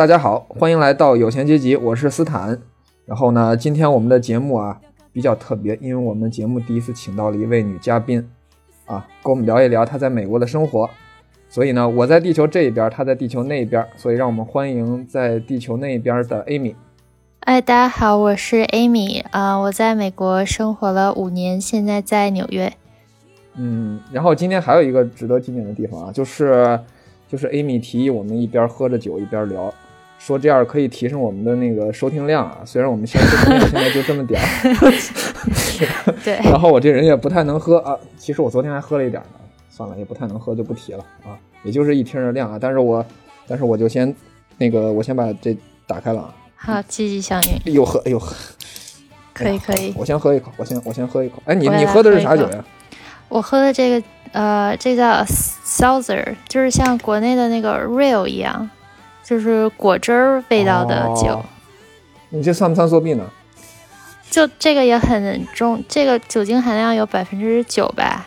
大家好，欢迎来到有钱阶级，我是斯坦。然后呢，今天我们的节目啊比较特别，因为我们节目第一次请到了一位女嘉宾，啊，跟我们聊一聊她在美国的生活。所以呢，我在地球这一边，她在地球那一边，所以让我们欢迎在地球那一边的 Amy。哎，大家好，我是 Amy 啊，我在美国生活了五年，现在在纽约。嗯，然后今天还有一个值得纪念的地方啊，就是就是 Amy 提议我们一边喝着酒一边聊。说这样可以提升我们的那个收听量啊，虽然我们现在现在就这么点儿，对。然后我这人也不太能喝啊，其实我昨天还喝了一点呢，算了，也不太能喝就不提了啊，也就是一听的量啊。但是我，但是我就先那个，我先把这打开了啊。好，积极响应。又喝，又喝。可以，可以。我先喝一口，我先我先喝一口。哎，你你喝的是啥酒呀？我喝的这个呃，这叫 Souther，就是像国内的那个 Real 一样。就是果汁儿味道的酒，你这算不算作弊呢？就这个也很重，这个酒精含量有百分之九吧？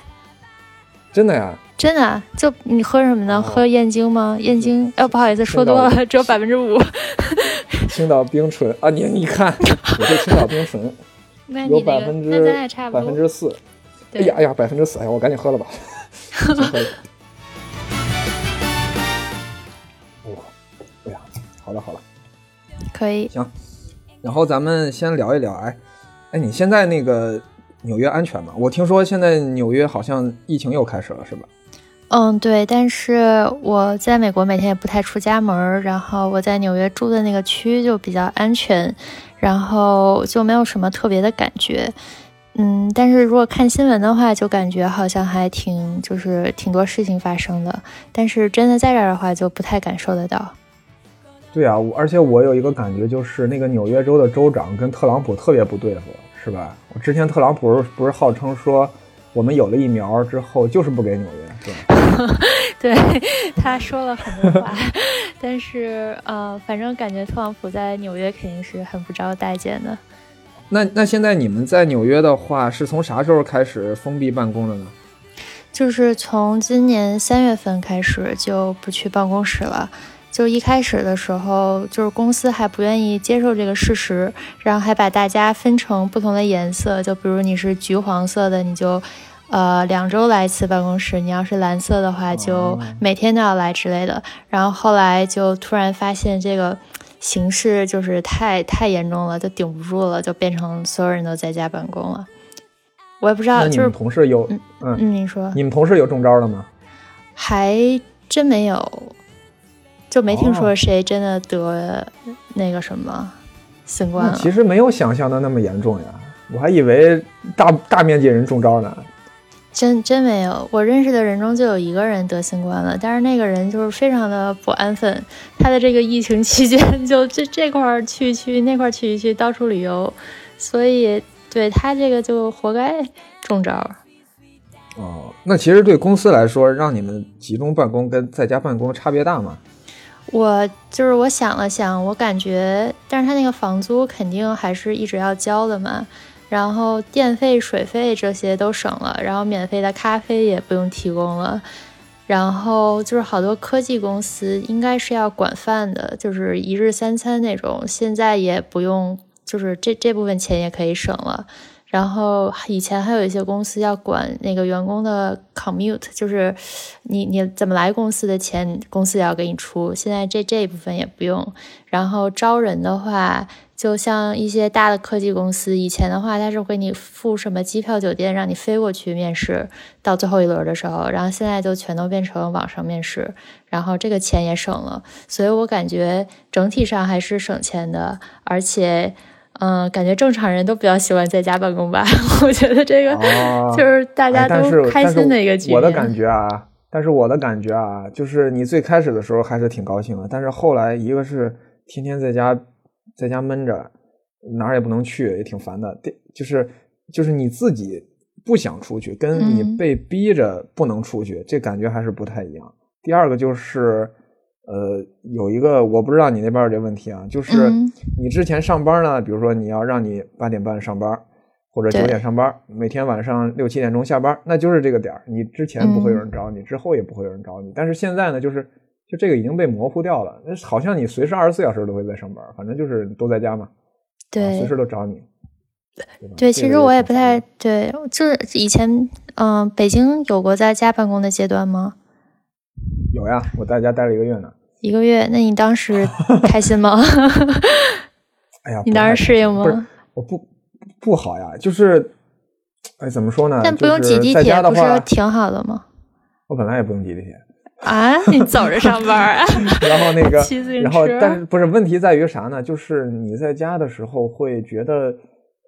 真的呀？真的？就你喝什么呢？喝燕京吗？燕京？哎，不好意思，说多了，只有百分之五。青岛冰醇啊，你你看，我这青岛冰醇有百分之百分之四。哎呀哎呀，百分之四！哎呀，我赶紧喝了吧。好了好了，可以行，然后咱们先聊一聊，哎哎，你现在那个纽约安全吗？我听说现在纽约好像疫情又开始了，是吧？嗯，对，但是我在美国每天也不太出家门，然后我在纽约住的那个区就比较安全，然后就没有什么特别的感觉。嗯，但是如果看新闻的话，就感觉好像还挺就是挺多事情发生的，但是真的在这儿的话，就不太感受得到。对啊，而且我有一个感觉，就是那个纽约州的州长跟特朗普特别不对付，是吧？我之前特朗普不是号称说，我们有了疫苗之后就是不给纽约，是吧？对，他说了很多话，但是呃，反正感觉特朗普在纽约肯定是很不招待见的。那那现在你们在纽约的话，是从啥时候开始封闭办公的呢？就是从今年三月份开始就不去办公室了。就一开始的时候，就是公司还不愿意接受这个事实，然后还把大家分成不同的颜色，就比如你是橘黄色的，你就，呃，两周来一次办公室；你要是蓝色的话，就每天都要来之类的。然后后来就突然发现这个形势就是太太严重了，就顶不住了，就变成所有人都在家办公了。我也不知道，就是同事有，嗯嗯，你说，你们同事有中招的吗？还真没有。就没听说谁真的得那个什么新冠了。其实没有想象的那么严重呀，我还以为大大面积人中招呢。真真没有，我认识的人中就有一个人得新冠了，但是那个人就是非常的不安分，他的这个疫情期间就 这这块去去那块去去到处旅游，所以对他这个就活该中招。哦，那其实对公司来说，让你们集中办公跟在家办公差别大吗？我就是我想了想，我感觉，但是他那个房租肯定还是一直要交的嘛，然后电费、水费这些都省了，然后免费的咖啡也不用提供了，然后就是好多科技公司应该是要管饭的，就是一日三餐那种，现在也不用，就是这这部分钱也可以省了。然后以前还有一些公司要管那个员工的 commute，就是你你怎么来公司的钱，公司也要给你出。现在这这一部分也不用。然后招人的话，就像一些大的科技公司，以前的话他是给你付什么机票、酒店，让你飞过去面试，到最后一轮的时候，然后现在就全都变成网上面试，然后这个钱也省了。所以我感觉整体上还是省钱的，而且。嗯，感觉正常人都比较喜欢在家办公吧？我觉得这个就是大家都开心的一个局面。我的感觉啊，但是我的感觉啊，就是你最开始的时候还是挺高兴的，但是后来一个是天天在家在家闷着，哪儿也不能去，也挺烦的。第就是就是你自己不想出去，跟你被逼着不能出去，这感觉还是不太一样。第二个就是。呃，有一个我不知道你那边有这问题啊，就是你之前上班呢，比如说你要让你八点半上班，或者九点上班，每天晚上六七点钟下班，那就是这个点儿，你之前不会有人找你，之后也不会有人找你。但是现在呢，就是就这个已经被模糊掉了。那好像你随时二十四小时都会在上班，反正就是都在家嘛，对，随时都找你。对，其实我也不太对，就是以前，嗯，北京有过在家办公的阶段吗？有呀，我在家待了一个月呢。一个月？那你当时 开心吗？哎呀，你当时适应吗？我不不好呀，就是，哎，怎么说呢？但不用挤地铁，不是挺好的吗？我本来也不用挤地铁。啊，你走着上班啊？然后那个。然后，但是不是问题在于啥呢？就是你在家的时候会觉得。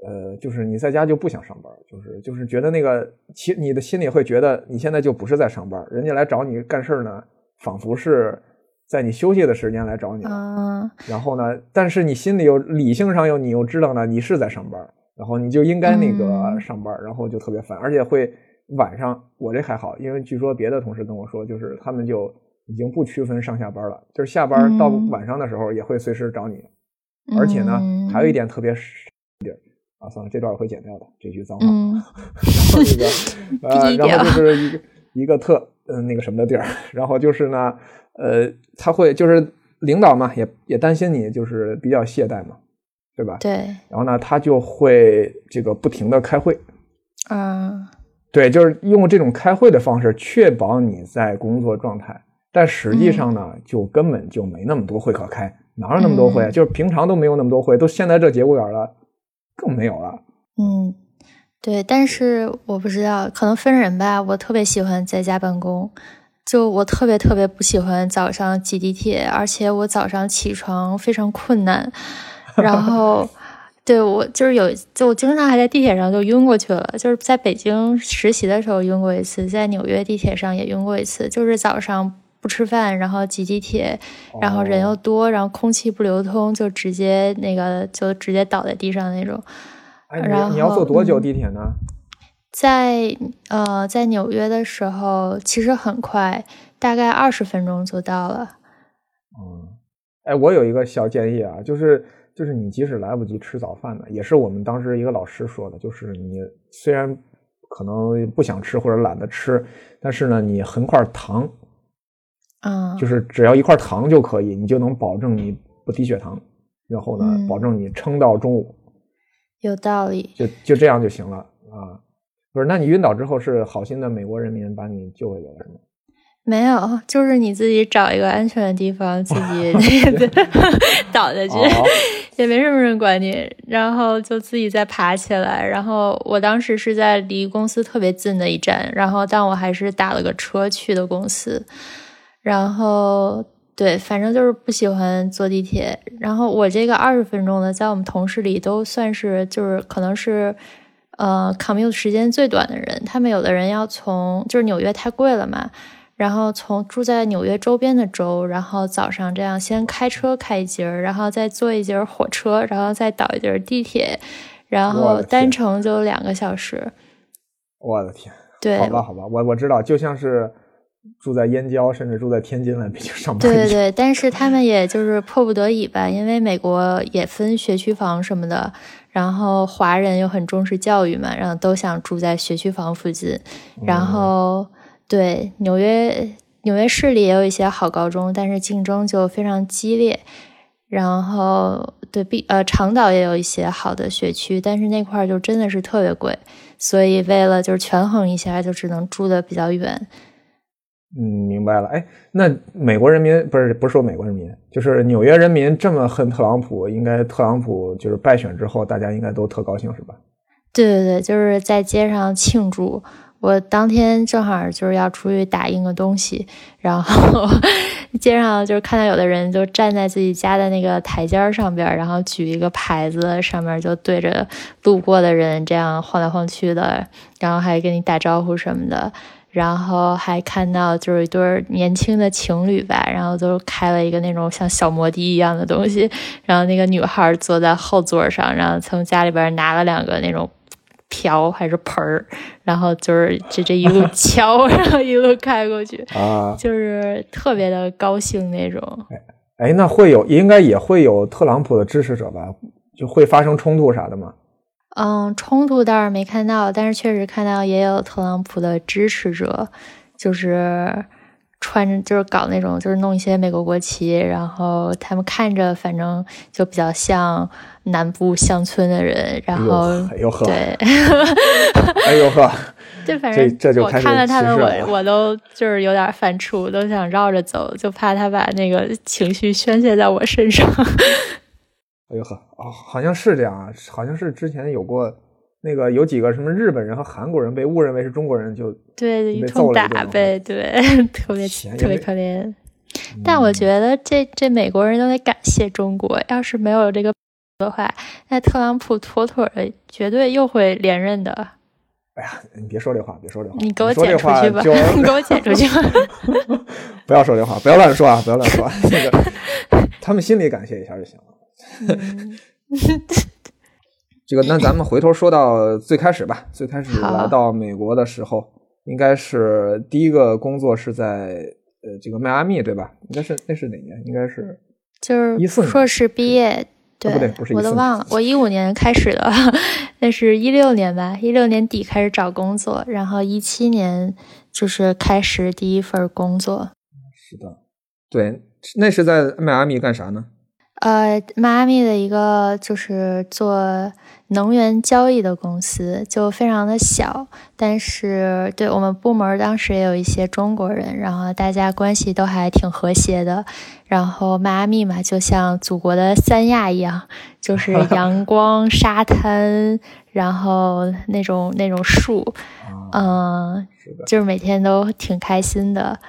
呃，就是你在家就不想上班，就是就是觉得那个，其你的心里会觉得你现在就不是在上班，人家来找你干事呢，仿佛是在你休息的时间来找你。嗯。然后呢，但是你心里又理性上又你又知道呢，你是在上班，然后你就应该那个上班，然后就特别烦，而且会晚上我这还好，因为据说别的同事跟我说，就是他们就已经不区分上下班了，就是下班到晚上的时候也会随时找你，而且呢，还有一点特别地儿。啊，算了，这段我会剪掉的，这句脏话。然后那个，呃，然后就是一个一个特嗯那个什么的地儿，然后就是呢，呃，他会就是领导嘛，也也担心你就是比较懈怠嘛，对吧？对。然后呢，他就会这个不停的开会。啊。对，就是用这种开会的方式确保你在工作状态，但实际上呢，就根本就没那么多会可开，哪有那么多会？就是平常都没有那么多会，都现在这节骨眼了。更没有了。嗯，对，但是我不知道，可能分人吧。我特别喜欢在家办公，就我特别特别不喜欢早上挤地铁，而且我早上起床非常困难。然后，对我就是有，就我经常还在地铁上就晕过去了。就是在北京实习的时候晕过一次，在纽约地铁上也晕过一次，就是早上。不吃饭，然后挤地铁，然后人又多，然后空气不流通，就直接那个就直接倒在地上那种。然后你要坐多久地铁呢？在呃，在纽约的时候，其实很快，大概二十分钟就到了。嗯，哎，我有一个小建议啊，就是就是你即使来不及吃早饭呢，也是我们当时一个老师说的，就是你虽然可能不想吃或者懒得吃，但是呢，你横块糖。嗯，就是只要一块糖就可以，你就能保证你不低血糖，然后呢，保证你撑到中午。有道理，就就这样就行了啊。不是，那你晕倒之后是好心的美国人民把你救回来了是吗？没有，就是你自己找一个安全的地方自己 倒下去，也没什么人管你，然后就自己再爬起来。然后我当时是在离公司特别近的一站，然后但我还是打了个车去的公司。然后对，反正就是不喜欢坐地铁。然后我这个二十分钟的，在我们同事里都算是就是可能是呃 commute 时间最短的人。他们有的人要从就是纽约太贵了嘛，然后从住在纽约周边的州，然后早上这样先开车开一节儿，然后再坐一节火车，然后再倒一节地铁，然后单程就两个小时。我的天！对，好吧，好吧，我我知道，就像是。住在燕郊，甚至住在天津来北京上班。对对对，但是他们也就是迫不得已吧，因为美国也分学区房什么的，然后华人又很重视教育嘛，然后都想住在学区房附近。然后对纽约，纽约市里也有一些好高中，但是竞争就非常激烈。然后对，比呃长岛也有一些好的学区，但是那块儿就真的是特别贵，所以为了就是权衡一下，就只能住的比较远。嗯，明白了。哎，那美国人民不是不是说美国人民，就是纽约人民这么恨特朗普，应该特朗普就是败选之后，大家应该都特高兴是吧？对对对，就是在街上庆祝。我当天正好就是要出去打印个东西，然后 街上就是看到有的人就站在自己家的那个台阶上边，然后举一个牌子，上面就对着路过的人这样晃来晃去的，然后还跟你打招呼什么的。然后还看到就是一对年轻的情侣吧，然后都开了一个那种像小摩的一样的东西，然后那个女孩坐在后座上，然后从家里边拿了两个那种瓢还是盆儿，然后就是这这一路敲，然后一路开过去，啊，就是特别的高兴那种。哎，那会有应该也会有特朗普的支持者吧？就会发生冲突啥的吗？嗯，冲突倒是没看到，但是确实看到也有特朗普的支持者，就是穿着就是搞那种就是弄一些美国国旗，然后他们看着反正就比较像南部乡村的人，然后 哎呦呵，对，哎呦呵，就反正我看了他们，我我都就是有点犯怵，都想绕着走，就怕他把那个情绪宣泄在我身上。哎呦呵，哦，好像是这样啊，好像是之前有过那个有几个什么日本人和韩国人被误认为是中国人，就对，一被通打呗，对，特别特别可怜。但我觉得这这美国人都得感谢中国，要是没有这个的话，那特朗普妥妥的绝对又会连任的。哎呀，你别说这话，别说这话，你给我剪出去吧，你给我剪出去吧。不要说这话，不要乱说啊，不要乱说。那个，他们心里感谢一下就行了。嗯 这个，那咱们回头说到最开始吧。最开始来到美国的时候，应该是第一个工作是在呃这个迈阿密，对吧？应该是那是哪年？应该是 就是一四年硕士毕业，对，不对不是我都忘了，我一五年开始的，那是一六年吧，一六年底开始找工作，然后一七年就是开始第一份工作。是的，对，那是在迈阿密干啥呢？呃，迈阿密的一个就是做能源交易的公司，就非常的小，但是对我们部门当时也有一些中国人，然后大家关系都还挺和谐的。然后迈阿密嘛，就像祖国的三亚一样，就是 阳光、沙滩，然后那种那种树，啊，嗯、就是每天都挺开心的，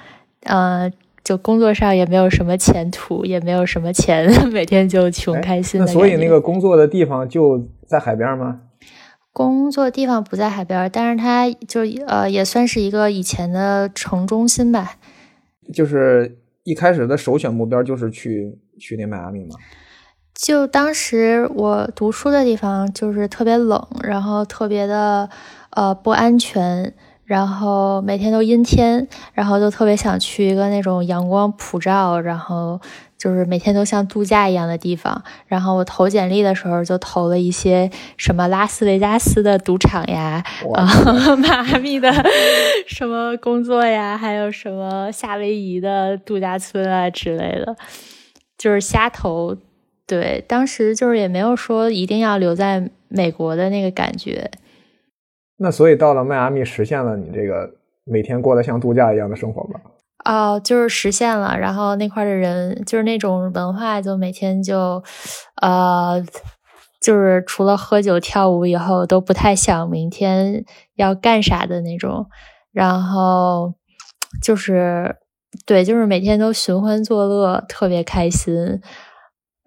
呃，就工作上也没有什么前途，也没有什么钱，每天就穷哎开心的那所以那个工作的地方就在海边吗？工作地方不在海边，但是它就呃也算是一个以前的城中心吧。就是一开始的首选目标就是去去那迈阿密吗？就当时我读书的地方就是特别冷，然后特别的呃不安全，然后每天都阴天，然后就特别想去一个那种阳光普照，然后就是每天都像度假一样的地方。然后我投简历的时候就投了一些什么拉斯维加斯的赌场呀，哇啊，迈阿密的 什么工作呀，还有什么夏威夷的度假村啊之类的，就是瞎投。对，当时就是也没有说一定要留在美国的那个感觉。那所以到了迈阿密，实现了你这个每天过得像度假一样的生活吧？哦，就是实现了，然后那块的人就是那种文化，就每天就，呃，就是除了喝酒跳舞以后，都不太想明天要干啥的那种，然后就是对，就是每天都寻欢作乐，特别开心，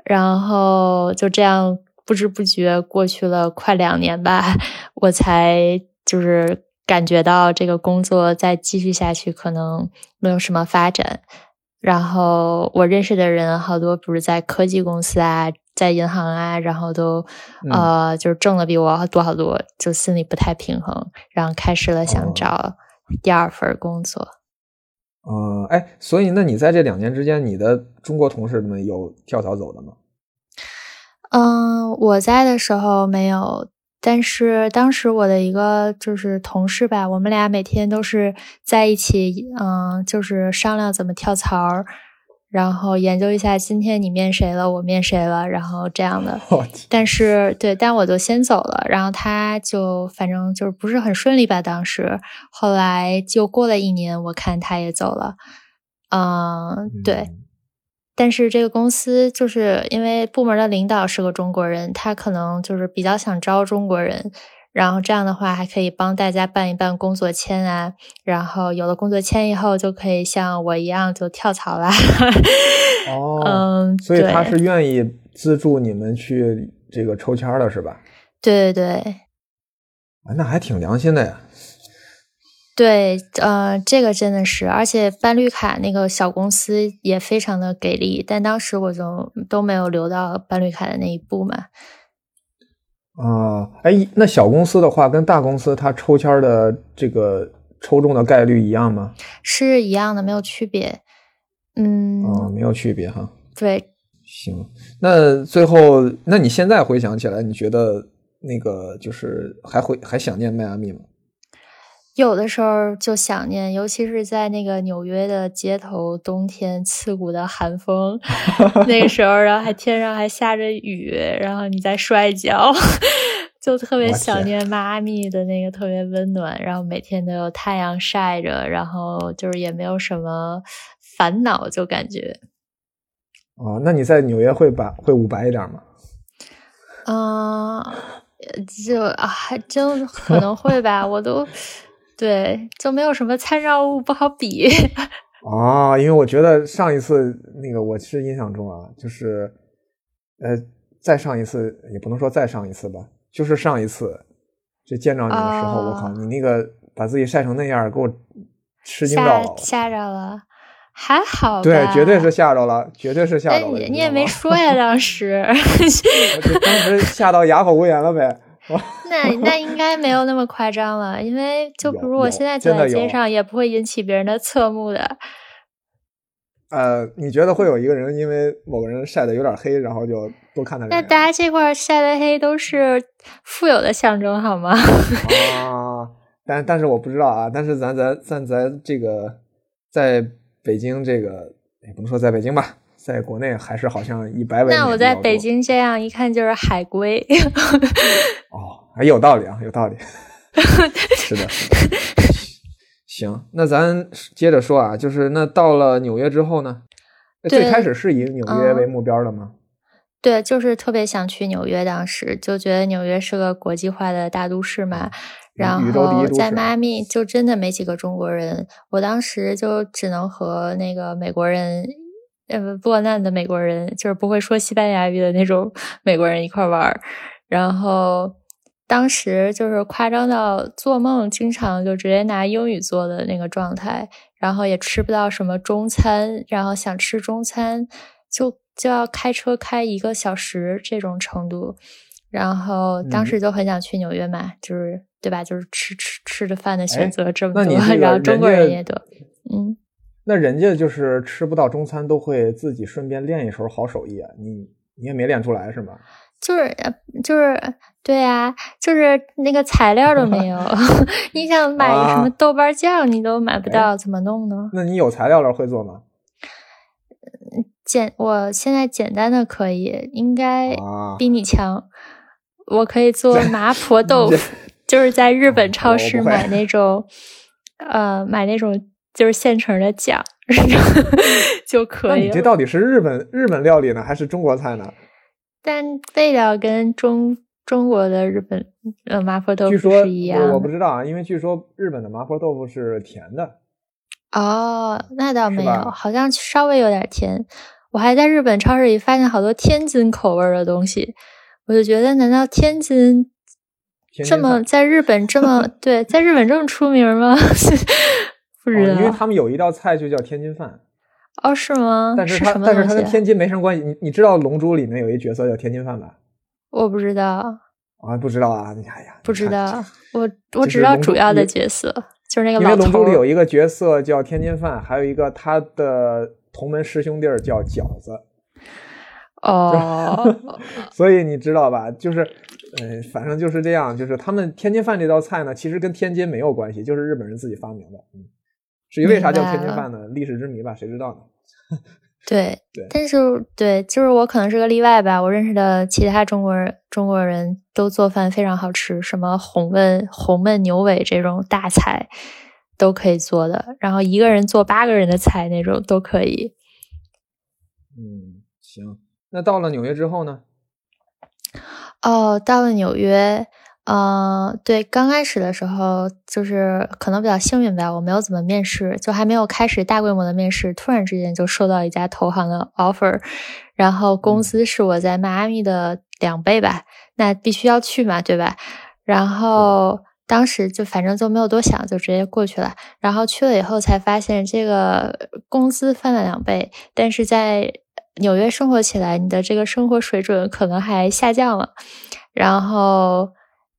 然后就这样不知不觉过去了快两年吧，我才就是感觉到这个工作再继续下去可能没有什么发展。然后我认识的人好多，不是在科技公司啊，在银行啊，然后都、嗯呃就是挣的比我多好多，就心里不太平衡，然后开始了哦想找第二份工作。嗯、哎，所以那你在这两年之间，你的中国同事们有跳槽走的吗？嗯，我在的时候没有，但是当时我的一个就是同事吧，我们俩每天都是在一起，嗯，就是商量怎么跳槽，然后研究一下今天你面谁了，我面谁了，然后这样的。但是对，但我就先走了，然后他就反正就是不是很顺利吧，当时后来就过了一年，我看他也走了，嗯，对。嗯但是这个公司就是因为部门的领导是个中国人，他可能就是比较想招中国人，然后这样的话还可以帮大家办一办工作签啊，然后有了工作签以后就可以像我一样就跳槽啦。哦，嗯，所以他是愿意资助你们去这个抽签的是吧？对对对啊，那还挺良心的呀。对，呃，这个真的是，而且办绿卡那个小公司也非常的给力，但当时我就都没有留到办绿卡的那一步嘛。啊，哎，那小公司的话，跟大公司它抽签的这个抽中的概率一样吗？是一样的，没有区别。嗯，哦，没有区别哈。对，行，那最后，那你现在回想起来，你觉得那个就是还会还想念迈阿密吗？有的时候就想念，尤其是在那个纽约的街头，冬天刺骨的寒风，那个时候，然后还天上还下着雨，然后你在摔跤，就特别想念妈咪的那个特别温暖，然后每天都有太阳晒着，然后就是也没有什么烦恼，就感觉。哦，那你在纽约会白会捂白一点吗？嗯，就啊，还真可能会吧，我都。对，就没有什么参照物不好比 哦，因为我觉得上一次那个我是印象中啊，就是呃，再上一次也不能说再上一次吧，就是上一次就见着你的时候，我靠，你那个把自己晒成那样，给我吃惊到了，吓着了，还好，对，绝对是吓着了，绝对是吓着了，你也没说呀，当时，当时吓到哑口无言了呗。那那应该没有那么夸张了，因为就比如我现在走在街上，也不会引起别人的侧目的。呃，你觉得会有一个人因为某个人晒的有点黑，然后就多看他？那大家这块晒的黑都是富有的象征，好吗？啊，但但是我不知道啊。但是咱咱咱咱这个在北京，这个也不能说在北京吧。在国内还是好像以白为那我在北京这样一看就是海归哦，还有道理啊，有道理，是的，是的。行，那咱接着说啊，就是那到了纽约之后呢，最开始是以纽约为目标的吗？对，就是特别想去纽约，当时就觉得纽约是个国际化的大都市嘛，然后在迈阿密就真的没几个中国人，我当时就只能和那个美国人。呃，落难的美国人就是不会说西班牙语的那种 美国人一块玩儿，然后当时就是夸张到做梦经常就直接拿英语做的那个状态，然后也吃不到什么中餐，然后想吃中餐就就要开车开一个小时这种程度，然后当时就很想去纽约嘛，就是对吧？就是吃吃吃的饭的选择这么多，然后中国人也多，嗯。那人家就是吃不到中餐，都会自己顺便练一手好手艺啊！你你也没练出来是吗？就是就是对啊，就是那个材料都没有。你想买什么豆瓣酱，你都买不到，怎么弄呢？那你有材料了，会做吗？简，我现在简单的可以，应该比你强。我可以做 麻婆豆腐，就是在日本超市买那种，呃，买那种。就是现成的酱 就可以。你这到底是日本日本料理呢，还是中国菜呢？但味道跟中中国的日本呃麻婆豆腐是一样。我不知道啊，因为据说日本的麻婆豆腐是甜的。哦，那倒没有，好像稍微有点甜。我还在日本超市里发现好多天津口味的东西，我就觉得，难道天津这么在日本这么 对，在日本这么出名吗？不知道，因为他们有一道菜就叫天津饭。哦，是吗？但是它但是它跟天津没什么关系。你你知道《龙珠》里面有一角色叫天津饭吧？我不知道。啊，不知道啊！哎呀，不知道。我我只知道主要的角色，就是那个老头。因为《龙珠》里有一个角色叫天津饭，还有一个他的同门师兄弟叫饺子。哦。所以你知道吧？就是，嗯，反正就是这样。就是他们天津饭这道菜呢，其实跟天津没有关系，就是日本人自己发明的。嗯。至于为啥叫天津饭呢？历史之谜吧，谁知道呢？对对，但是对，就是我可能是个例外吧。我认识的其他中国人，中国人都做饭非常好吃，什么红焖红焖牛尾这种大菜都可以做的，然后一个人做八个人的菜那种都可以。嗯，行。那到了纽约之后呢？哦，到了纽约。嗯，对，刚开始的时候就是可能比较幸运吧，我没有怎么面试，就还没有开始大规模的面试，突然之间就收到一家投行的 offer，然后工资是我在迈阿密的两倍吧，那必须要去嘛，对吧？然后当时就反正就没有多想，就直接过去了。然后去了以后才发现，这个工资翻了两倍，但是在纽约生活起来，你的这个生活水准可能还下降了，然后。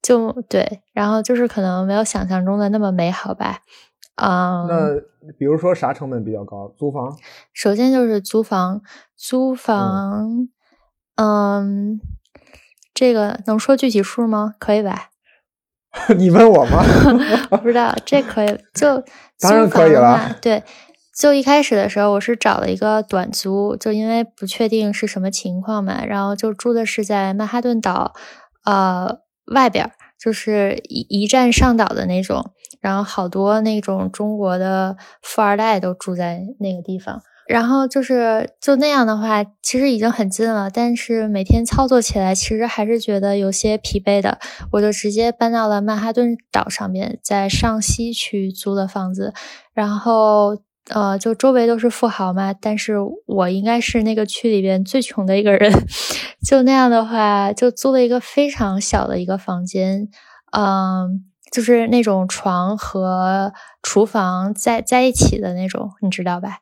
就对，然后就是可能没有想象中的那么美好吧，嗯。那比如说啥成本比较高？租房？首先就是租房，租房，嗯，这个能说具体数吗？可以吧？你问我吗？我不知道，这可以就 当然可以了。对，就一开始的时候，我是找了一个短租，就因为不确定是什么情况嘛，然后就住的是在曼哈顿岛呃外边，就是一一站上岛的那种，然后好多那种中国的富二代都住在那个地方。然后就是就那样的话，其实已经很近了，但是每天操作起来，其实还是觉得有些疲惫的。我就直接搬到了曼哈顿岛上面，在上西区租的房子。然后呃，就周围都是富豪嘛，但是我应该是那个区里边最穷的一个人。就那样的话，就租了一个非常小的一个房间，嗯，就是那种床和厨房在在一起的那种，你知道吧？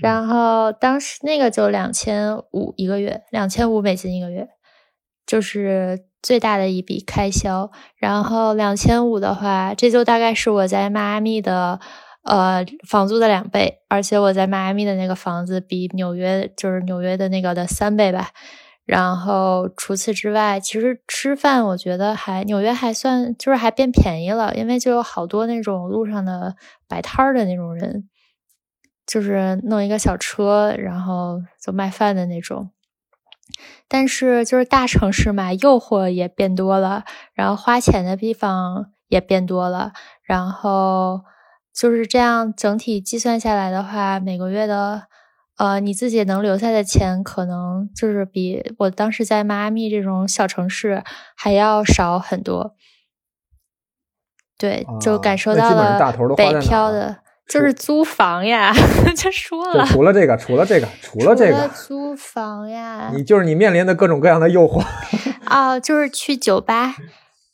然后当时那个就两千五一个月，两千五美金一个月，就是最大的一笔开销。然后两千五的话，这就大概是我在迈阿密的呃房租的两倍，而且我在迈阿密的那个房子比纽约就是纽约的那个的三倍吧。然后除此之外，其实吃饭我觉得还纽约还算就是还变便宜了，因为就有好多那种路上的摆摊儿的那种人。就是弄一个小车，然后就卖饭的那种。但是就是大城市嘛，诱惑也变多了，然后花钱的地方也变多了，然后就是这样整体计算下来的话，每个月的呃你自己能留下的钱，可能就是比我当时在迈阿密这种小城市还要少很多。对，就感受到了北漂的。就是租房呀，就说了。除了这个，除了这个，除了这个，租房呀。你就是你面临的各种各样的诱惑。哦，就是去酒吧，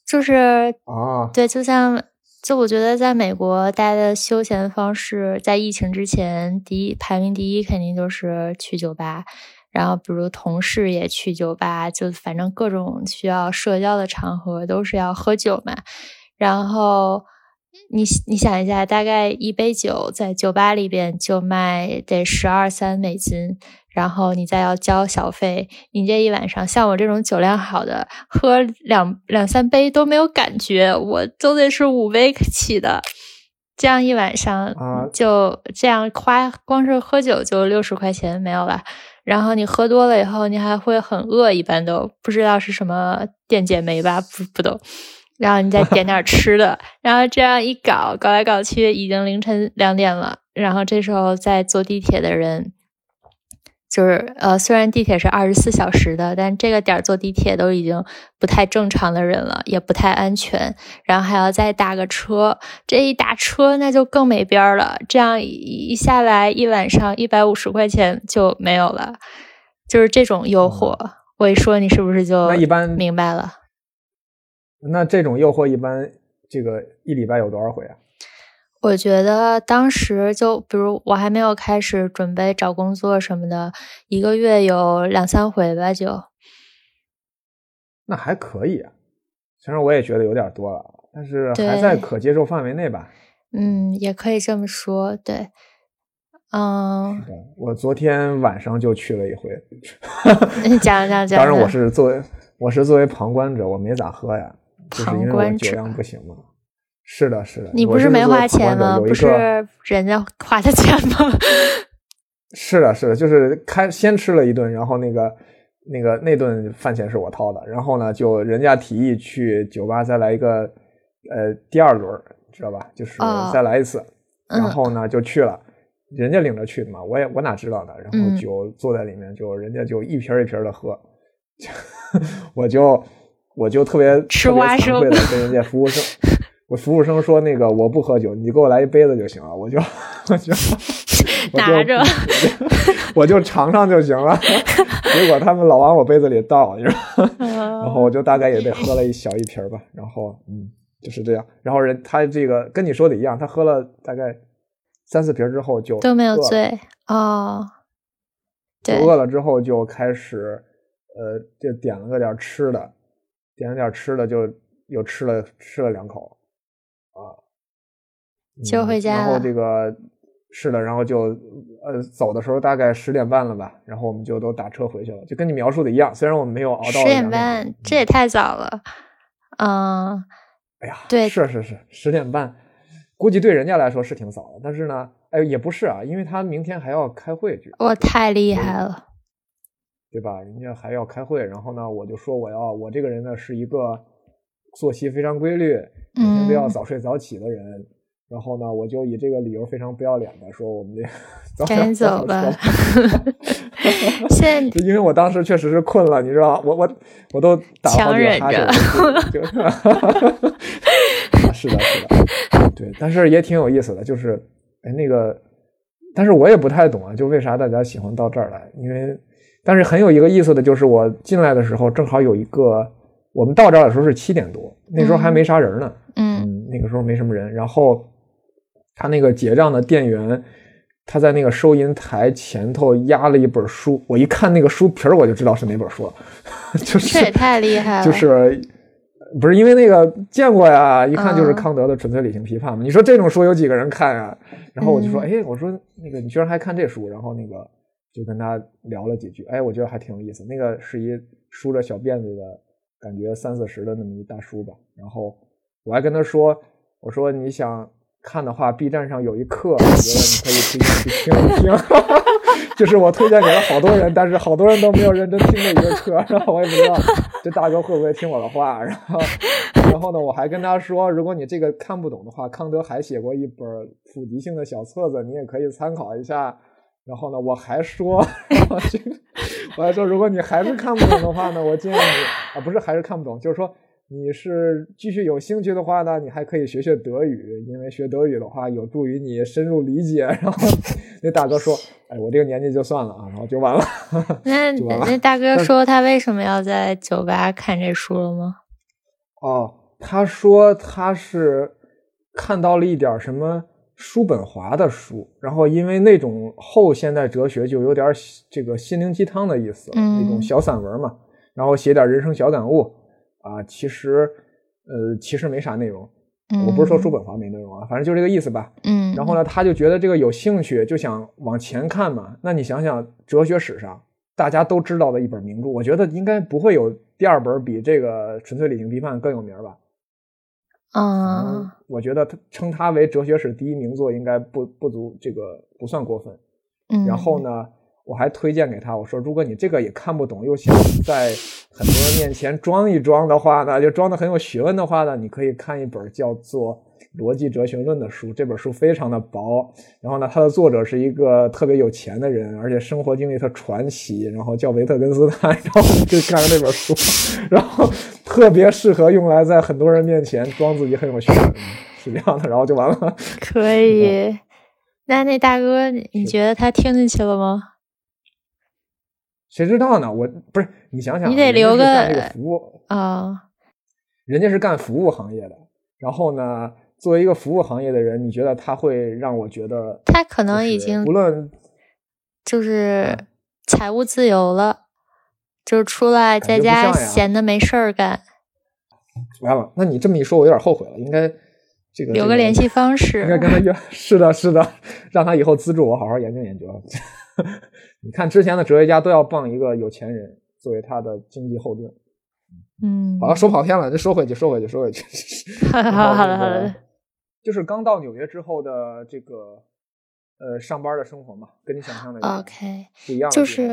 就是啊，对，就像就我觉得，在美国，大家的休闲方式在疫情之前，第一排名第一肯定就是去酒吧。然后，比如同事也去酒吧，就反正各种需要社交的场合都是要喝酒嘛。然后。你你想一下，大概一杯酒在酒吧里边就卖得十二三美金，然后你再要交小费，你这一晚上，像我这种酒量好的，喝两两三杯都没有感觉，我都得是五杯起的，这样一晚上就这样花，光是喝酒就六十块钱没有了，然后你喝多了以后，你还会很饿，一般都不知道是什么电解酶吧，不不懂。然后你再点点吃的，然后这样一搞，搞来搞去，已经凌晨两点了。然后这时候在坐地铁的人，就是呃，虽然地铁是二十四小时的，但这个点坐地铁都已经不太正常的人了，也不太安全。然后还要再打个车，这一打车那就更没边儿了。这样一下来，一晚上一百五十块钱就没有了，就是这种诱惑。我一说，你是不是就那一般明白了？那这种诱惑一般，这个一礼拜有多少回啊？我觉得当时就比如我还没有开始准备找工作什么的，一个月有两三回吧，就。那还可以啊，虽然我也觉得有点多了，但是还在可接受范围内吧。嗯，也可以这么说，对。嗯。我昨天晚上就去了一回。讲 讲讲。当然，我是作为我是作为旁观者，我没咋喝呀。就是因为我酒量不行嘛，是的，是的。你不是没花钱吗？不是人家花的钱吗？是的，是的，就是开先吃了一顿，然后那个那个那顿饭钱是我掏的，然后呢，就人家提议去酒吧再来一个呃第二轮，知道吧？就是再来一次，然后呢就去了，人家领着去的嘛，我也我哪知道呢？然后酒坐在里面，就人家就一瓶一瓶的喝，我就。我就特别特别惭愧的跟人家服务生，我服务生说那个我不喝酒，你给我来一杯子就行了，我就我就 拿着，我就尝尝就行了。结果他们老往我杯子里倒，你知道，然后我就大概也得喝了一小一瓶吧。然后嗯，就是这样。然后人他这个跟你说的一样，他喝了大概三四瓶之后就都没有醉哦，对，饿了之后就开始呃，就点了个点吃的。点了点吃的，就又吃了吃了两口，啊，就回家然后这个是的，然后就呃走的时候大概十点半了吧，然后我们就都打车回去了，就跟你描述的一样。虽然我们没有熬到十点半，这也太早了，嗯，哎呀，对是是是，十点半，估计对人家来说是挺早的，但是呢，哎，也不是啊，因为他明天还要开会去，我太厉害了，对吧？人家还要开会，然后呢，我就说我要我这个人呢是一个作息非常规律，每天都要嗯早睡早起的人。然后呢，我就以这个理由非常不要脸的说我们这 早赶紧点走吧吧。现在 因为我当时确实是困了，你知道，我我我都打了好几个哈欠就，就啊是的，是的，对，但是也挺有意思的，就是哎那个，但是我也不太懂啊，就为啥大家喜欢到这儿来？因为，但是很有一个意思的就是我进来的时候正好有一个，我们到这儿的时候是七点多，那时候还没啥人呢，嗯嗯，那个时候没什么人，然后他那个结账的店员。他在那个收银台前头压了一本书，我一看那个书皮儿，我就知道是哪本书了，就是这也太厉害了，就是不是因为那个见过呀，一看就是嗯康德的《纯粹理性批判》嘛。你说这种书有几个人看啊？然后我就说，嗯哎，我说那个你居然还看这书，然后那个就跟他聊了几句，哎，我觉得还挺有意思。那个是一梳着小辫子的感觉三四十的那么一大叔吧。然后我还跟他说，我说你想。看的话，B 站上有一课，我觉得你可以推荐去听一听。就是我推荐给了好多人，但是好多人都没有认真听的一个课，然后我也不知道这大哥会不会听我的话。然后，然后呢，我还跟他说，如果你这个看不懂的话，康德还写过一本普及性的小册子，你也可以参考一下。然后呢，我还说，我还说，如果你还是看不懂的话呢，我建议你啊，不是还是看不懂，就是说。你是继续有兴趣的话呢，你还可以学学德语，因为学德语的话有助于你深入理解。然后那大哥说：“哎，我这个年纪就算了啊。”然后就完了。那那大哥说他为什么要在酒吧看这书了吗？哦，他说他是看到了一点什么叔本华的书，然后因为那种后现代哲学就有点这个心灵鸡汤的意思，嗯、那种小散文嘛，然后写点人生小感悟。啊，其实，呃，其实没啥内容。嗯、我不是说叔本华没内容啊，反正就这个意思吧。嗯。然后呢，他就觉得这个有兴趣，就想往前看嘛。那你想想，哲学史上大家都知道的一本名著，我觉得应该不会有第二本比这个《纯粹理性批判》更有名吧？嗯，我觉得他称它为哲学史第一名作，应该不不足这个不算过分。嗯。然后呢？我还推荐给他，我说如果你这个也看不懂，又想在很多人面前装一装的话呢，就装的很有学问的话呢，你可以看一本叫做《逻辑哲学论》的书。这本书非常的薄，然后呢，它的作者是一个特别有钱的人，而且生活经历特传奇，然后叫维特根斯坦。然后就看了那本书，然后特别适合用来在很多人面前装自己很有学问，是这样的，然后就完了。可以。那那大哥，你觉得他听进去了吗？谁知道呢？我不是你想想，你得留个这个服务啊，人家是干服务行业的。然后呢，作为一个服务行业的人，你觉得他会让我觉得他可能已经无论就是财务自由了，就是出来在家闲的没事儿干。完了，那你这么一说，我有点后悔了。应该这个留个联系方式，应该跟他约。是的，是的，让他以后资助我好好研究研究。你看，之前的哲学家都要傍一个有钱人作为他的经济后盾。嗯，好了，说跑偏了，这说回去，说回去，说回去。好了，好了。就是刚到纽约之后的这个呃上班的生活嘛，跟你想象的 OK 不一样。就是，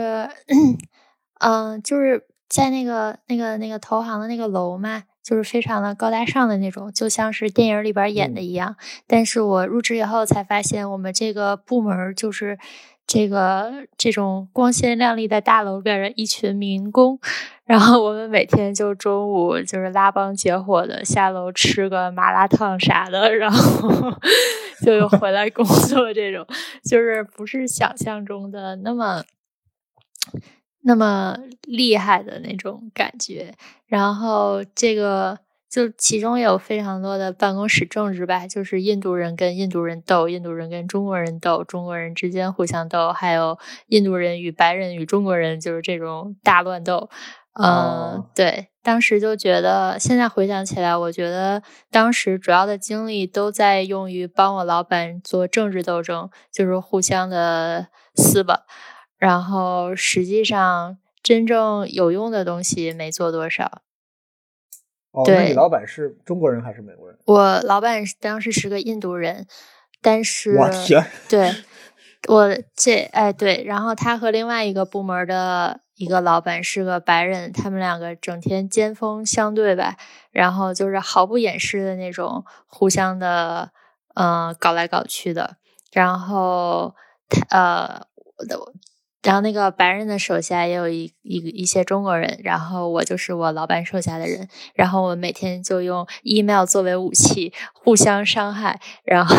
嗯、呃，就是在那个那个那个投行的那个楼嘛，就是非常的高大上的那种，就像是电影里边演的一样。嗯、但是我入职以后才发现，我们这个部门就是。这个这种光鲜亮丽的大楼边的一群民工，然后我们每天就中午就是拉帮结伙的下楼吃个麻辣烫啥的，然后 就又回来工作。这种就是不是想象中的那么那么厉害的那种感觉。然后这个。就其中有非常多的办公室政治吧，就是印度人跟印度人斗，印度人跟中国人斗，中国人之间互相斗，还有印度人与白人与中国人就是这种大乱斗。嗯、对，当时就觉得，现在回想起来，我觉得当时主要的精力都在用于帮我老板做政治斗争，就是互相的撕吧。然后实际上真正有用的东西没做多少。哦，对那你老板是中国人还是美国人？我老板当时是个印度人，但是我天，对我这哎对，然后他和另外一个部门的一个老板是个白人，他们两个整天尖锋相对吧，然后就是毫不掩饰的那种互相的呃搞来搞去的，然后他呃我的。然后那个白人的手下也有一一一些中国人，然后我就是我老板手下的人，然后我每天就用 email 作为武器，互相伤害，然后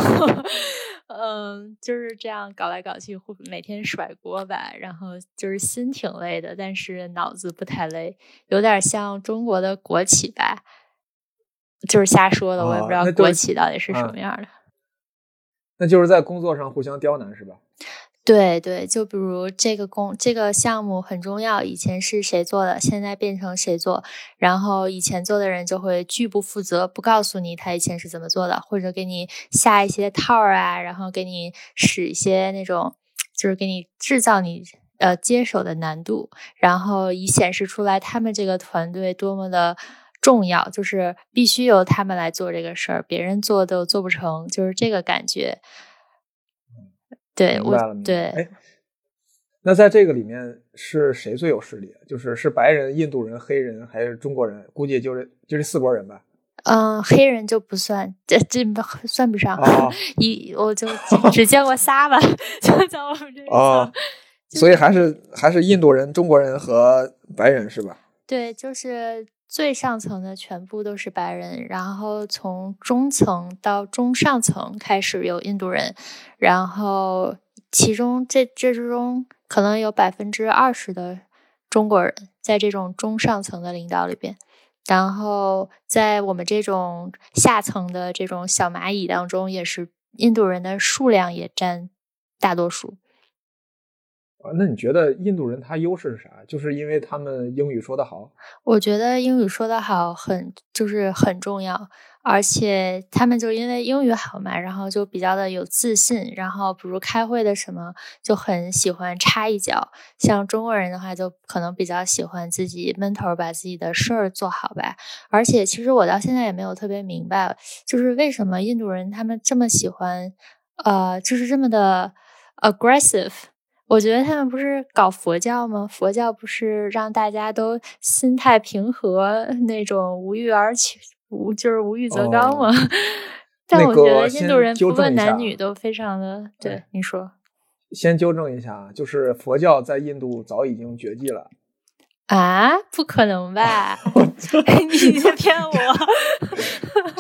嗯，就是这样搞来搞去，互每天甩锅吧，然后就是心挺累的，但是脑子不太累，有点像中国的国企吧，就是瞎说的，我也不知道国企到底是什嗯么样的。那就是在工作上互相刁难是吧？对对，就比如这个工这个项目很重要，以前是谁做的，现在变成谁做，然后以前做的人就会拒不负责，不告诉你他以前是怎么做的，或者给你下一些套儿啊，然后给你使一些那种，就是给你制造你呃接手的难度，然后以显示出来他们这个团队多么的。重要就是必须由他们来做这个事儿，别人做都做不成，就是这个感觉。对我明白了，对那在这个里面是谁最有势力？就是是白人、印度人、黑人还是中国人？估计就是就这四拨人吧。嗯，黑人就不算，这这算不上。哦 一我就只只见过仨吧，就在我们这一哦层。就所以还是还是印度人、中国人和白人是吧？对，就是最上层的全部都是白人，然后从中层到中上层开始有印度人，然后其中这这之中可能有百分之二十的中国人在这种中上层的领导里边。然后在我们这种下层的这种小蚂蚁当中，也是印度人的数量也占大多数。啊，那你觉得印度人他优势是啥？就是因为他们英语说得好。我觉得英语说得好很就是很重要，而且他们就因为英语好嘛，然后就比较的有自信，然后比如开会的什么就很喜欢插一脚。像中国人的话，就可能比较喜欢自己闷头把自己的事儿做好吧。而且其实我到现在也没有特别明白，就是为什么印度人他们这么喜欢，呃，就是这么的 aggressive。我觉得他们不是搞佛教吗？佛教不是让大家都心态平和，那种无欲而起，无就是无欲则刚吗？但我觉得印度人不分先纠正一下男女都非常的对对。你说先纠正一下啊，就是佛教在印度早已经绝迹了。啊？不可能吧？你在骗我？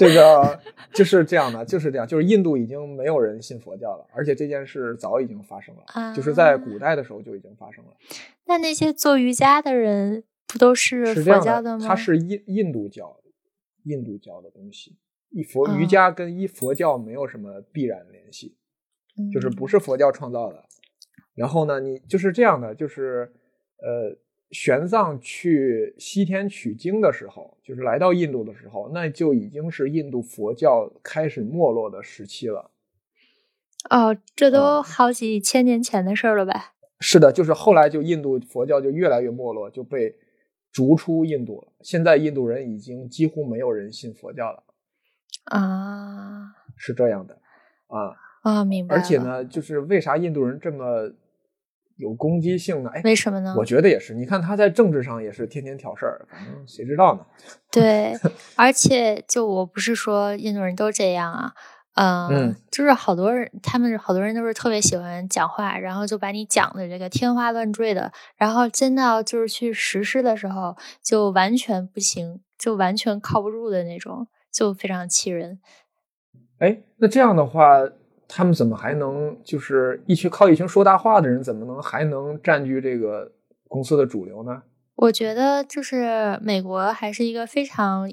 这个就是这样的，就是这样，就是印度已经没有人信佛教了，而且这件事早已经发生了，就是在古代的时候就已经发生了。那那些做瑜伽的人不都是佛教的，教吗？它是印印度教，印度教的东西。一佛哦瑜伽跟一佛教没有什么必然联系，就是不嗯是佛教创造的。然后呢，你就是这样的，就是呃，玄奘去西天取经的时候，就是来到印度的时候，那就已经是印度佛教开始没落的时期了。哦，这都嗯好几千年前的事儿了吧？是的，就是后来就印度佛教就越来越没落，就被逐出印度了。现在印度人已经几乎没有人信佛教了，啊是这样的啊。啊，明白。而且，呢，就是为啥印度人这么有攻击性的？哎，为什么呢？我觉得也是。你看他在政治上也是天天挑事儿，反正谁知道呢？对，而且就我不是说印度人都这样啊，呃、嗯就是好多人，他们好多人都是特别喜欢讲话，然后就把你讲的这个天花乱坠的，然后真的就是去实施的时候，就完全不行，就完全靠不住的那种，就非常气人。哎，那这样的话，他们怎么还能就是一群靠一群说大话的人，怎么能还能占据这个公司的主流呢？我觉得就是美国还是一个非常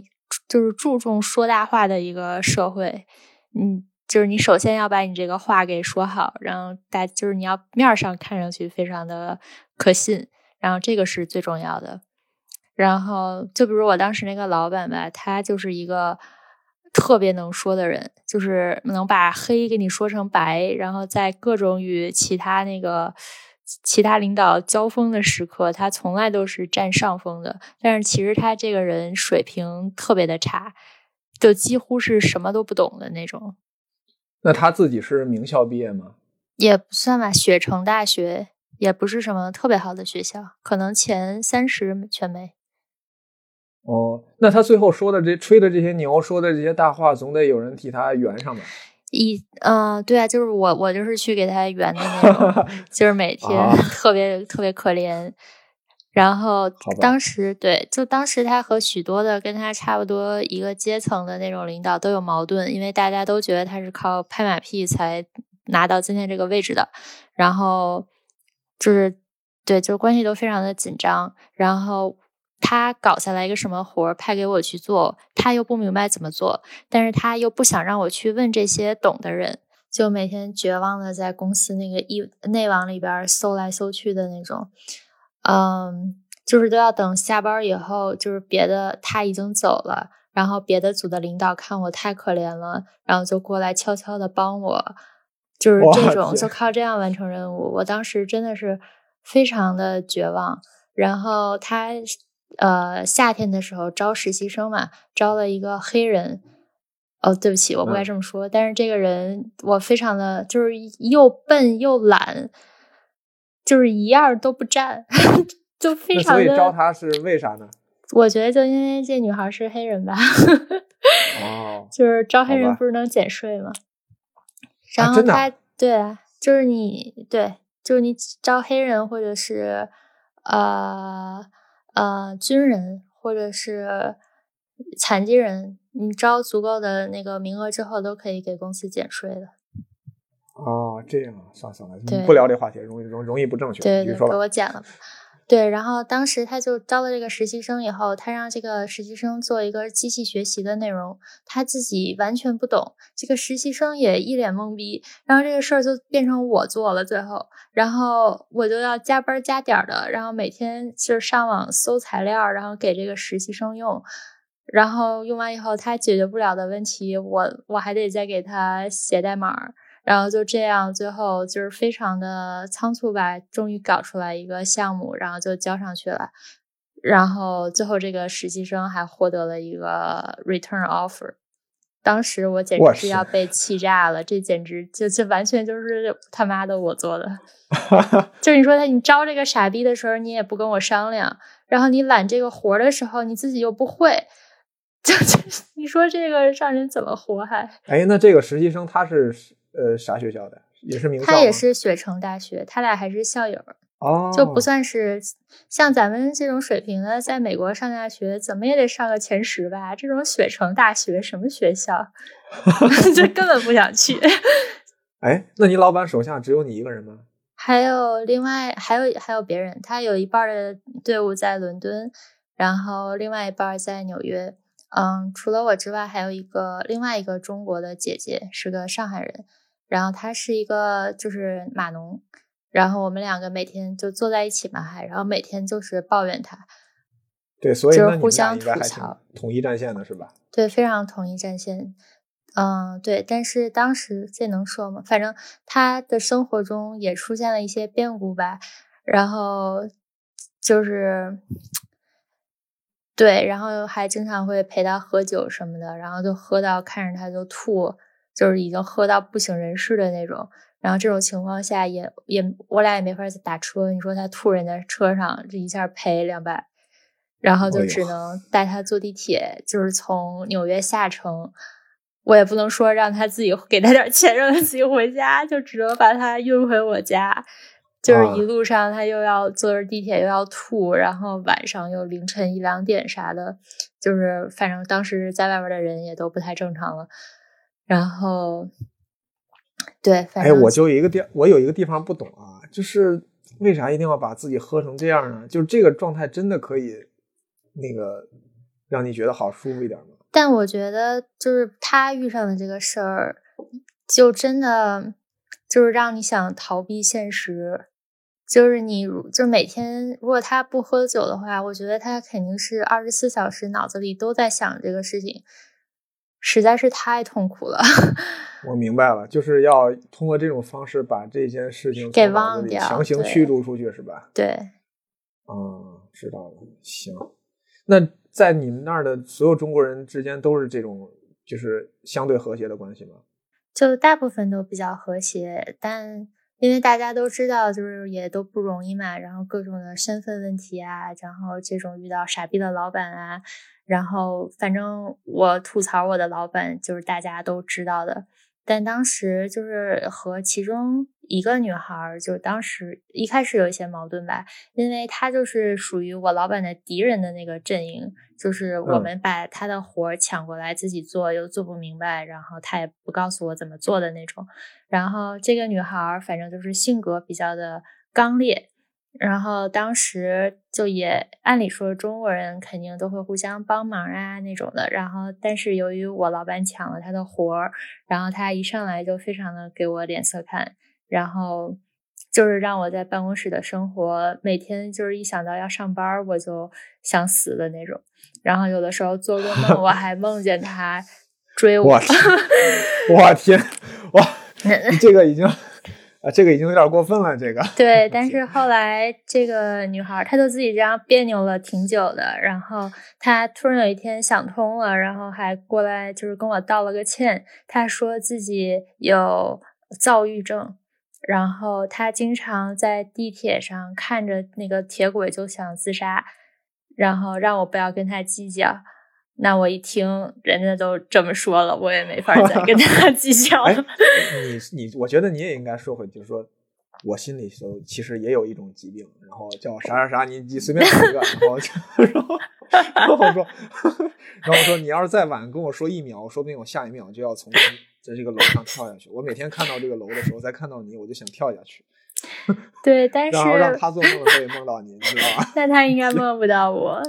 就是注重说大话的一个社会，嗯，就是你首先要把你这个话给说好，然后大就是你要面儿上看上去非常的可信，然后这个是最重要的。然后就比如我当时那个老板吧，他就是一个特别能说的人，就是能把黑给你说成白，然后在各种与其他那个其他领导交锋的时刻，他从来都是占上风的。但是其实他这个人水平特别的差，就几乎是什么都不懂的那种。那他自己是名校毕业吗？也不算吧，雪城大学也不是什么特别好的学校，可能前三十全没。哦，那他最后说的这吹的这些牛，说的这些大话，总得有人替他圆上吧？一，嗯，对啊，就是我，我就是去给他圆的那种，就是每天 特别特别可怜。然后当时对，就当时他和许多的跟他差不多一个阶层的那种领导都有矛盾，因为大家都觉得他是靠拍马屁才拿到今天这个位置的。然后就是对，就是关系都非常的紧张。然后。他搞下来一个什么活儿派给我去做，他又不明白怎么做，但是他又不想让我去问这些懂的人，就每天绝望的在公司那个一内网里边搜来搜去的那种，嗯，就是都要等下班以后，就是别的他已经走了，然后别的组的领导看我太可怜了，然后就过来悄悄的帮我，就是这种就靠这样完成任务。我当时真的是非常的绝望，然后他。呃，夏天的时候招实习生嘛，招了一个黑人。哦，对不起，我不该这么说。但是这个人我非常的就是又笨又懒，就是一样都不占，就非常的。所以招他是为啥呢？我觉得就因为这女孩是黑人吧。哦。就是招黑人不是能减税吗？然后他对啊，就是你对，就是你招黑人或者是呃。呃，军人或者是残疾人，你招足够的那个名额之后，都可以给公司减税的。哦，这样啊，算了算了，不聊这话题，容易容容易不正确。对对，给我减了。对，然后当时他就招了这个实习生以后，他让这个实习生做一个机器学习的内容，他自己完全不懂，这个实习生也一脸懵逼，然后这个事儿就变成我做了，最后，然后我就要加班加点的，然后每天就是上网搜材料，然后给这个实习生用，然后用完以后他解决不了的问题，我我还得再给他写代码。然后就这样，最后就是非常的仓促吧，终于搞出来一个项目，然后就交上去了。然后最后这个实习生还获得了一个 return offer，当时我简直是要被气炸了，这简直就就完全就是他妈的我做的。就是你说他，你招这个傻逼的时候，你也不跟我商量，然后你揽这个活的时候，你自己又不会，就就你说这个让人怎么活还？哎，那这个实习生他是？呃，啥学校的？也是名校。他也是雪城大学，他俩还是校友。哦，就不算是像咱们这种水平的，在美国上大学，怎么也得上个前十吧？这种雪城大学什么学校？就根本不想去。哎，那你老板手下只有你一个人吗？还有另外还有还有别人，他有一半的队伍在伦敦，然后另外一半在纽约。嗯，除了我之外，还有一个另外一个中国的姐姐，是个上海人。然后他是一个就是码农，然后我们两个每天就坐在一起嘛，还然后每天就是抱怨他，对，所以就是互相吐槽，统一战线的是吧？对，非常统一战线。嗯，对，但是当时这能说吗？反正他的生活中也出现了一些变故吧，然后就是对，然后还经常会陪他喝酒什么的，然后就喝到看着他就吐。就是已经喝到不省人事的那种，然后这种情况下也也我俩也没法打车。你说他吐人家车上，这一下赔两百，然后就只能带他坐地铁，就是从纽约下城。我也不能说让他自己给他点钱让他自己回家，就只能把他运回我家。就是一路上他又要坐着地铁又要吐，然后晚上又凌晨一两点啥的，就是反正当时在外边的人也都不太正常了。然后，对，哎，我就一个地，我有一个地方不懂啊，就是为啥一定要把自己喝成这样呢？就是这个状态真的可以那个让你觉得好舒服一点吗？但我觉得，就是他遇上的这个事儿，就真的就是让你想逃避现实。就是你，就每天如果他不喝酒的话，我觉得他肯定是二十四小时脑子里都在想这个事情。实在是太痛苦了。我明白了，就是要通过这种方式把这件事情给忘掉，强行驱逐出去，是吧？对。嗯，知道了。行，那在你们那儿的所有中国人之间都是这种，就是相对和谐的关系吗？就大部分都比较和谐，但因为大家都知道，就是也都不容易嘛，然后各种的身份问题啊，然后这种遇到傻逼的老板啊，然后反正我吐槽我的老板，就是大家都知道的。但当时就是和其中一个女孩，就当时一开始有一些矛盾吧，因为她就是属于我老板的敌人的那个阵营，就是我们把她的活抢过来自己做，又做不明白，然后她也不告诉我怎么做的那种。然后这个女孩反正就是性格比较的刚烈。然后当时就也按理说中国人肯定都会互相帮忙啊那种的，然后但是由于我老板抢了她的活儿，然后她一上来就非常的给我脸色看，然后就是让我在办公室的生活每天就是一想到要上班我就想死的那种，然后有的时候做噩梦我还梦见他追我，我天，哇，这个已经。啊，这个已经有点过分了。这个对，但是后来这个女孩，她就自己这样别扭了挺久的。然后她突然有一天想通了，然后还过来就是跟我道了个歉。她说自己有躁郁症，然后他经常在地铁上看着那个铁轨就想自杀，然后让我不要跟他计较。那我一听人家都这么说了，我也没法再跟他 计较了。你你，我觉得你也应该说回，就是说我心里头其实也有一种疾病，然后叫啥啥啥，你你随便说一个，然后然后然后说，然后说你要是再晚跟我说一秒，说不定我下一秒就要从在这个楼上跳下去。我每天看到这个楼的时候，再看到你，我就想跳下去。对，但是然后让他做梦的时候也梦到你，你知道吧？那他应该梦不到我。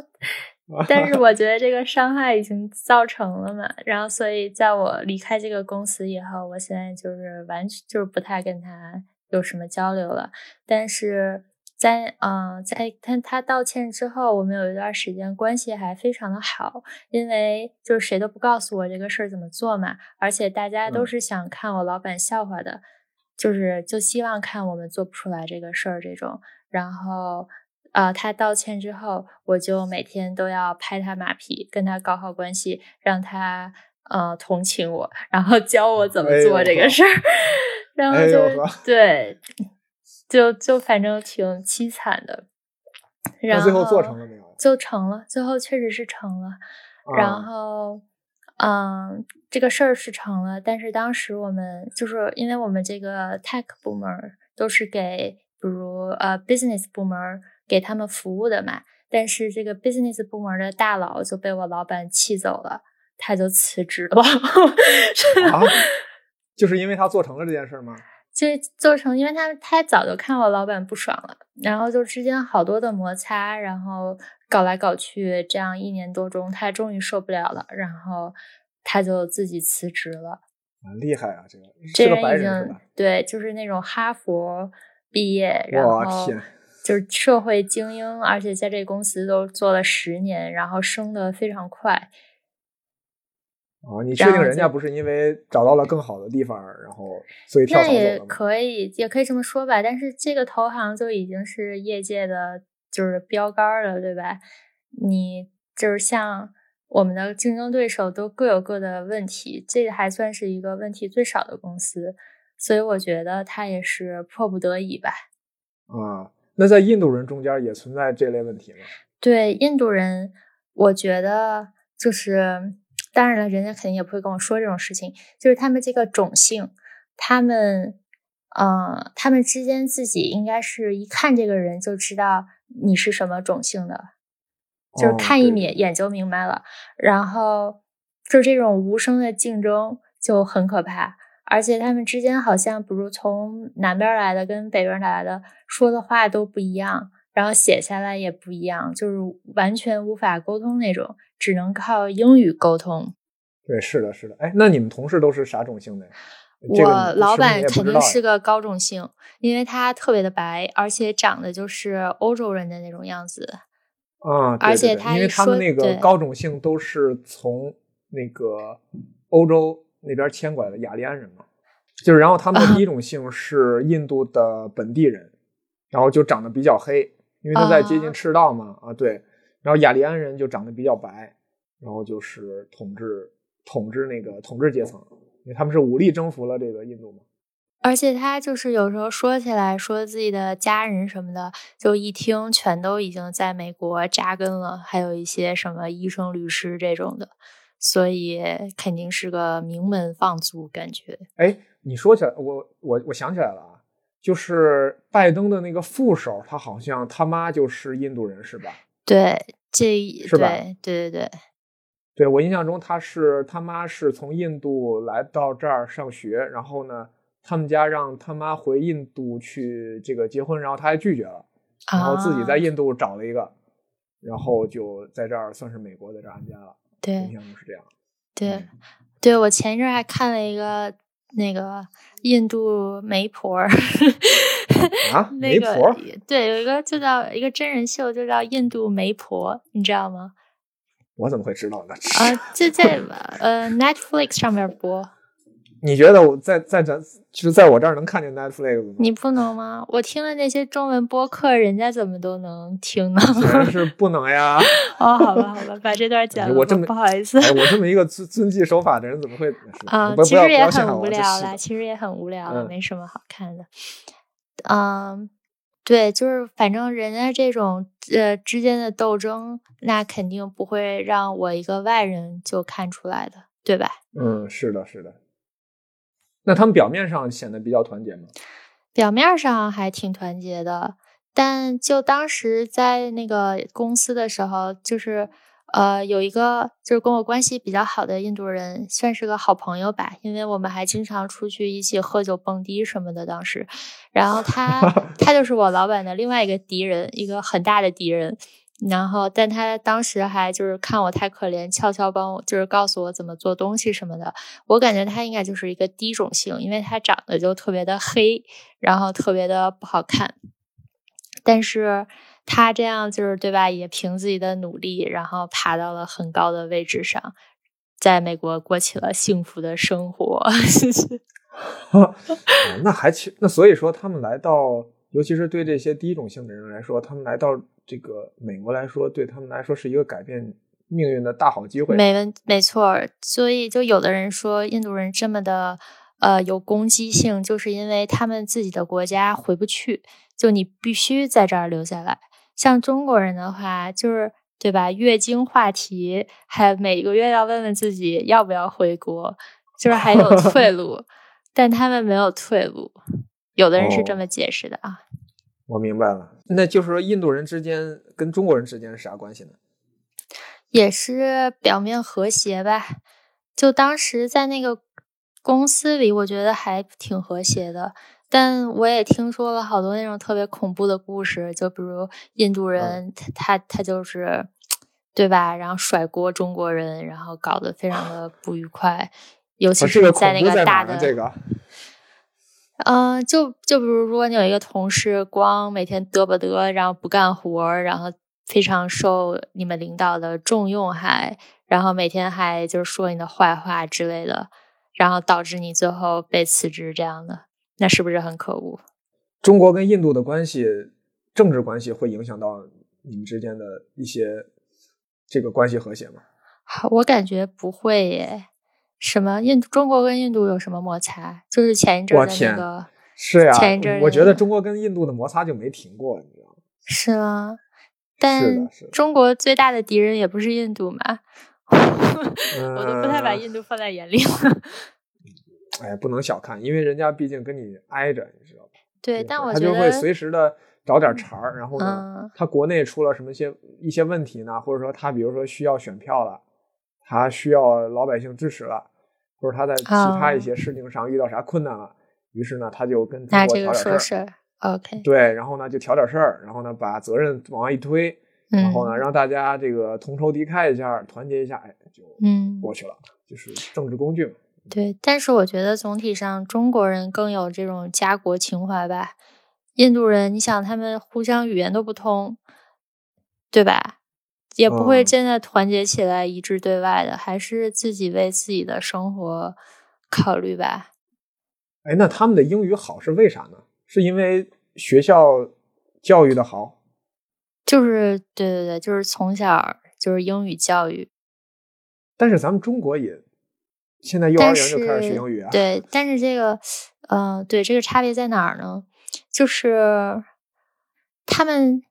但是我觉得这个伤害已经造成了嘛，然后所以在我离开这个公司以后，我现在就是完全就是不太跟他有什么交流了。但是在嗯，在他他道歉之后，我们有一段时间关系还非常的好，因为就是谁都不告诉我这个事儿怎么做嘛，而且大家都是想看我老板笑话的，就是就希望看我们做不出来这个事儿这种，然后。呃，他道歉之后，我就每天都要拍他马屁，跟他搞好关系，让他呃同情我，然后教我怎么做这个事儿，然后就对，就就反正挺凄惨的。然后最后做成了没有？就成了，最后确实是成了。然后，嗯，这个事儿是成了，但是当时我们就是因为我们这个 tech 部门都是给比如呃 business 部门。给他们服务的嘛，但是这个 business 部门的大佬就被我老板气走了，他就辞职了。啊，就是因为他做成了这件事吗？就做成，因为他太早就看我老板不爽了，然后就之间好多的摩擦，然后搞来搞去，这样一年多中，他终于受不了了，然后他就自己辞职了。蛮厉害啊，这个这个白人已经？对，就是那种哈佛毕业，然后。天。就是社会精英，而且在这公司都做了十年，然后升的非常快。哦，你确定人家不是因为找到了更好的地方，然后所以跳槽那也可以，也可以这么说吧。但是这个投行就已经是业界的就是标杆了，对吧？你就是像我们的竞争对手都各有各的问题，这个还算是一个问题最少的公司，所以我觉得他也是迫不得已吧。啊。那在印度人中间也存在这类问题吗？对印度人，我觉得就是，当然了，人家肯定也不会跟我说这种事情。就是他们这个种姓，他们，呃，他们之间自己应该是一看这个人就知道你是什么种姓的，就是看一眼眼就明白了。然后就这种无声的竞争就很可怕。而且他们之间好像，比如从南边来的跟北边来的说的话都不一样，然后写下来也不一样，就是完全无法沟通那种，只能靠英语沟通。对，是的，是的。哎，那你们同事都是啥种姓的？我老板肯定是个高种姓，因为他特别的白，而且长得就是欧洲人的那种样子。啊，而且他因为他们那个高种姓都是从那个。欧洲那边迁过来的雅利安人嘛，就是然后他们的第一种姓是印度的本地人，然后就长得比较黑，因为他在接近赤道嘛，啊对，然后雅利安人就长得比较白，然后就是统治统治那个统治阶层，因为他们是武力征服了这个印度嘛。而且他就是有时候说起来说自己的家人什么的，就一听全都已经在美国扎根了，还有一些什么医生、律师这种的，所以肯定是个名门望族感觉。哎，你说起来，我我我想起来了啊，就是拜登的那个副手，他好像他妈就是印度人，是吧？对，这是吧？对对对对，对我印象中他是他妈是从印度来到这儿上学，然后呢。他们家让他妈回印度去这个结婚，然后他还拒绝了，然后自己在印度找了一个，然后就在这儿算是美国在这儿安家了。对，印象中是这样。对，对我前一阵还看了一个那个印度媒婆 媒婆对，有一个就叫一个真人秀，就叫印度媒婆，你知道吗？我怎么会知道呢？啊，就在呃 Netflix 上面播。你觉得我在在咱就是在我这儿能看见 Netflix 吗？你不能吗？我听了那些中文播客，人家怎么都能听呢？是不能呀。哦，好吧，好吧，把这段剪了。我这么不好意思。我这么一个遵遵纪守法的人，怎么会？啊，其实也很无聊啦，其实也很无聊，没什么好看的。嗯，对，就是反正人家这种呃之间的斗争，那肯定不会让我一个外人就看出来的，对吧？嗯，是的，是的。那他们表面上显得比较团结吗？表面上还挺团结的，但就当时在那个公司的时候，就是呃有一个就是跟我关系比较好的印度人，算是个好朋友吧，因为我们还经常出去一起喝酒蹦迪什么的。当时，然后他 他就是我老板的另外一个敌人，一个很大的敌人。然后，但他当时还就是看我太可怜，悄悄帮我，就是告诉我怎么做东西什么的。我感觉他应该就是一个低种姓，因为他长得就特别的黑，然后特别的不好看。但是他这样就是对吧？也凭自己的努力，然后爬到了很高的位置上，在美国过起了幸福的生活。那还其那所以说，他们来到，尤其是对这些低种姓的人来说，他们来到。这个美国来说，对他们来说是一个改变命运的大好机会。没问，没错。所以，就有的人说，印度人这么的呃有攻击性，就是因为他们自己的国家回不去，就你必须在这儿留下来。像中国人的话，就是对吧？月经话题，还每个月要问问自己要不要回国，就是还有退路。但他们没有退路，有的人是这么解释的啊。我明白了，那就是说印度人之间跟中国人之间是啥关系呢？也是表面和谐吧。就当时在那个公司里，我觉得还挺和谐的。但我也听说了好多那种特别恐怖的故事，就比如印度人他他他就是对吧？然后甩锅中国人，然后搞得非常的不愉快，尤其是在那个大的这个。嗯，就就比如，如果你有一个同事，光每天嘚吧嘚，然后不干活，然后非常受你们领导的重用，还然后每天还就是说你的坏话之类的，然后导致你最后被辞职这样的，那是不是很可恶？中国跟印度的关系，政治关系会影响到你们之间的一些这个关系和谐吗？我感觉不会耶。什么印度中国跟印度有什么摩擦？就是前一阵的那个，是呀，前一阵我觉得中国跟印度的摩擦就没停过，你知道吗？是吗？但中国最大的敌人也不是印度嘛，我都不太把印度放在眼里了。哎，不能小看，因为人家毕竟跟你挨着，你知道吧？对，但我觉得他就会随时的找点茬儿，然后呢，他国内出了什么些一些问题呢？或者说他比如说需要选票了。他需要老百姓支持了，或者他在其他一些事情上遇到啥困难了，于是呢，他就跟中国挑点事儿。OK，对，然后呢就挑点事儿，然后呢把责任往外一推，然后呢让大家这个同仇敌忾一下，团结一下，哎，就嗯过去了，就是政治工具嘛。对，但是我觉得总体上中国人更有这种家国情怀吧。印度人，你想他们互相语言都不通，对吧？也不会嗯真的团结起来一致对外的，还是自己为自己的生活考虑吧。哎，那他们的英语好是为啥呢？是因为学校教育的好？就是对对对，就是从小就是英语教育，但是咱们中国也现在幼儿园就开始学英语啊。对，但是这个，呃，对这个差别在哪儿呢？就是他们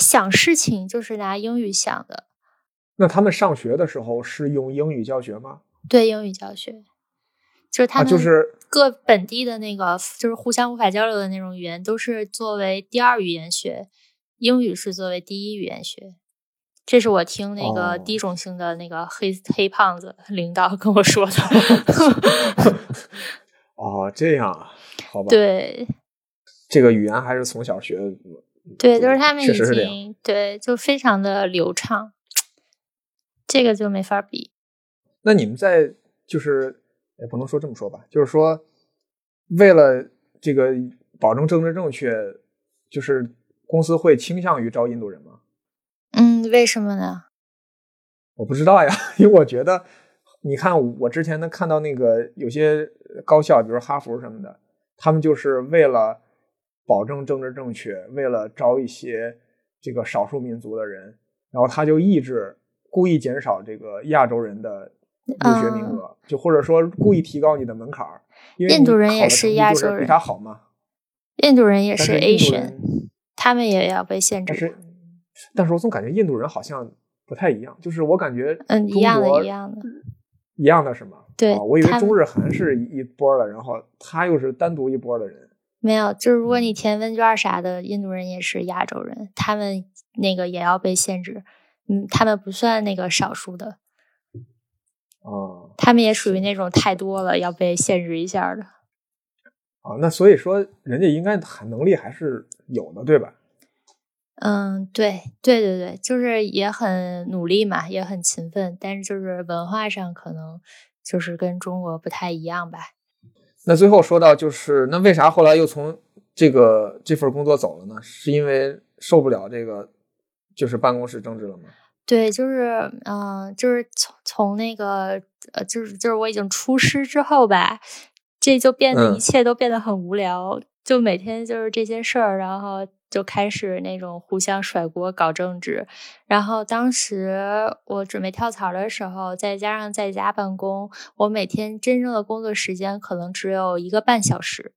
想事情就是拿英语想的，那他们上学的时候是用英语教学吗？对英语教学，就是他啊，们就是各本地的那个就是互相无法交流的那种语言，都是作为第二语言学，英语是作为第一语言学。这是我听那个哦低种姓的那个黑、黑胖子领导跟我说的。哦，这样啊，好吧。，对这个语言还是从小学的。对，就是他们已经对就非常的流畅，这个就没法比。那你们在就是也不能说这么说吧，就是说为了这个保证政治正确，就是公司会倾向于招印度人吗？嗯，为什么呢？我不知道呀，因为我觉得，你看我之前能看到那个有些高校，比如哈佛什么的，他们就是为了保证政治正确，为了招一些这个少数民族的人，然后他就抑制故意减少这个亚洲人的入学名额，就或者说故意提高你的门槛儿，因为印度人也是亚洲人比他好嘛。印度人也是 Asian，他们也要被限制。但是但是我总感觉印度人好像不太一样，就是我感觉嗯，一样的，一样的。一样的是吗？对啊我以为中日韩是一一波的，然后他又是单独一波的人。没有，就是如嗯果你填问卷啥的，印度人也是亚洲人，他们那个也要被限制。嗯，他们不算那个少数的，哦他们也属于那种太多了要被限制一下的。哦，那所以说人家应该还能力还是有的，对吧？嗯，对对对对，就是也很努力嘛，也很勤奋，但是就是文化上可能就是跟中国不太一样吧。那最后说到就是，那为啥后来又从这个这份工作走了呢？是因为受不了这个就是办公室政治了吗？对，就是嗯、呃就是从从那个呃，就是就是我已经出师之后吧，这就变得嗯一切都变得很无聊，就每天就是这些事儿，然后就开始那种互相甩锅搞政治。然后当时我准备跳槽的时候，再加上在家办公，我每天真正的工作时间可能只有一个半小时。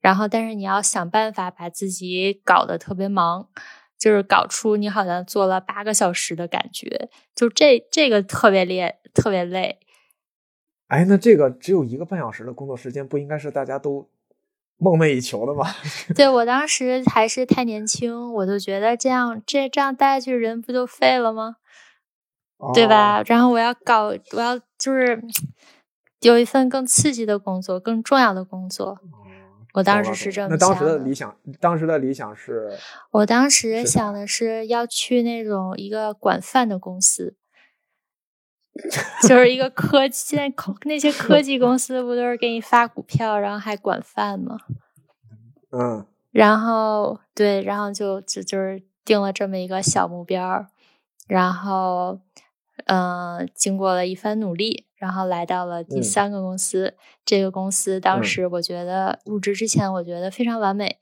然后，但是你要想办法把自己搞得特别忙，就是搞出你好像做了八个小时的感觉，就这这个特别累，特别累。哎，那这个只有一个半小时的工作时间，不应该是大家都梦寐以求的嘛？对我当时还是太年轻，我就觉得这样这这样待下去人不就废了吗？对哦？吧？然后我要搞，我要就是有一份更刺激的工作，更重要的工作。我当时是这么那当时的的理想，当时的理想是我当时想的是要去那种一个管饭的公司，就是一个科技，现在科那些科技公司不都是给你发股票，然后还管饭吗？嗯然后对，然后就就就是定了这么一个小目标，然后嗯、呃经过了一番努力，然后来到了第嗯三个公司。这个公司当嗯时我觉得入职之前，我觉得非常完美，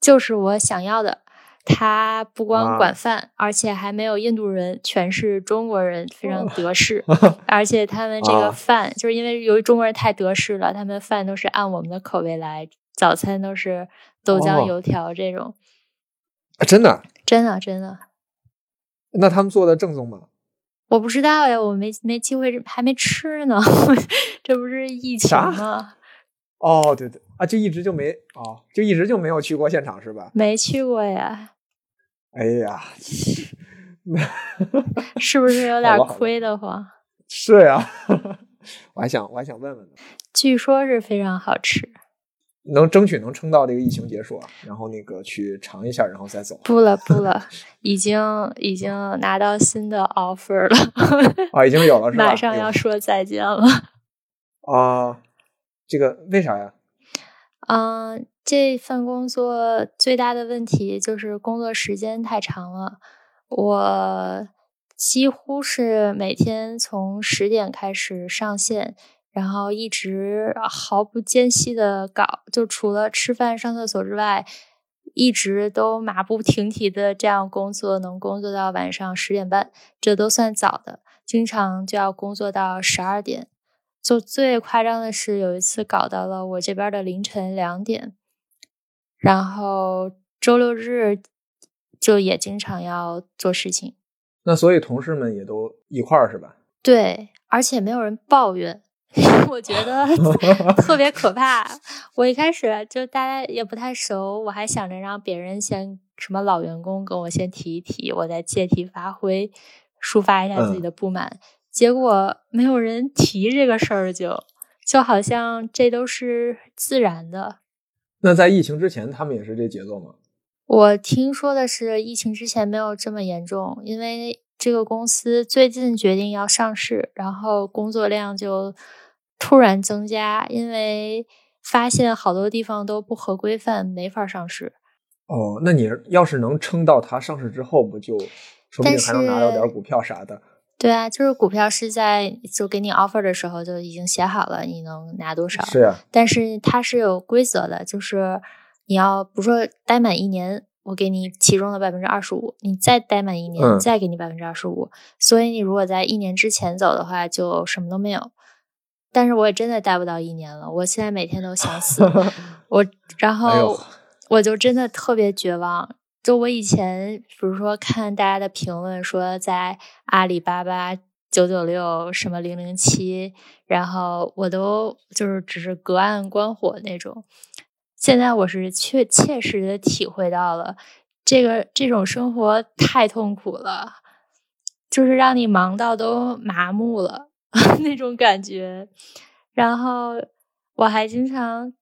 就是我想要的。他不光啊管饭，而且还没有印度人，全是中国人，非常德式。而且他们这个啊饭，就是因为由于中国人太德式了，他们饭都是按我们的口味来，早餐都是豆浆、哦油条这种，啊真的？真的真的，那他们做的正宗吗？我不知道呀，我没没机会，还没吃呢，这不是疫情吗？哦，对对啊，就一直就没哦，就一直就没有去过现场是吧？没去过呀，哎呀，是不是有点亏得慌？是呀，我还想我还想问问呢，据说是非常好吃，能争取能撑到这个疫情结束啊，然后那个去尝一下，然后再走不了不了，已经已经拿到新的 offer 了，啊，已经有了是吧？马上要说再见了。啊，这个为啥呀？嗯，这份工作最大的问题就是工作时间太长了。我几乎是每天从十点开始上线，然后一直毫不间隙的搞，就除了吃饭、上厕所之外，一直都马不停蹄的这样工作，能工作到晚上十点半，这都算早的。经常就要工作到十二点，就最夸张的是有一次搞到了我这边的凌晨两点，然后周六日就也经常要做事情。那所以同事们也都一块儿是吧？对，而且没有人抱怨，我觉得 特别可怕。我一开始就大家也不太熟，我还想着让别人先什么老员工跟我先提一提，我再借题发挥，抒发一下自己的不满。结果没有人提这个事儿，就就好像这都是自然的。那在疫情之前，他们也是这节奏吗？我听说的是，疫情之前没有这么严重，因为这个公司最近决定要上市，然后工作量就突然增加，因为发现好多地方都不合规范，没法上市。哦，那你要是能撑到它上市之后，不就说不定还能拿到点股票啥的？对啊，就是股票是在就给你 offer 的时候就已经写好了，你能拿多少？是啊，但是它是有规则的，就是。你要不说待满一年，我给你其中的百分之二十五，你再待满一年，再给你百分之二十五。所以你如果在一年之前走的话，就什么都没有。但是我也真的待不到一年了，我现在每天都想死。我然后我就真的特别绝望。就我以前，比如说看大家的评论说在阿里巴巴九九六什么零零七，然后我都就是只是隔岸观火那种。现在我是确切实的体会到了，这个这种生活太痛苦了，就是让你忙到都麻木了 那种感觉。然后我还经常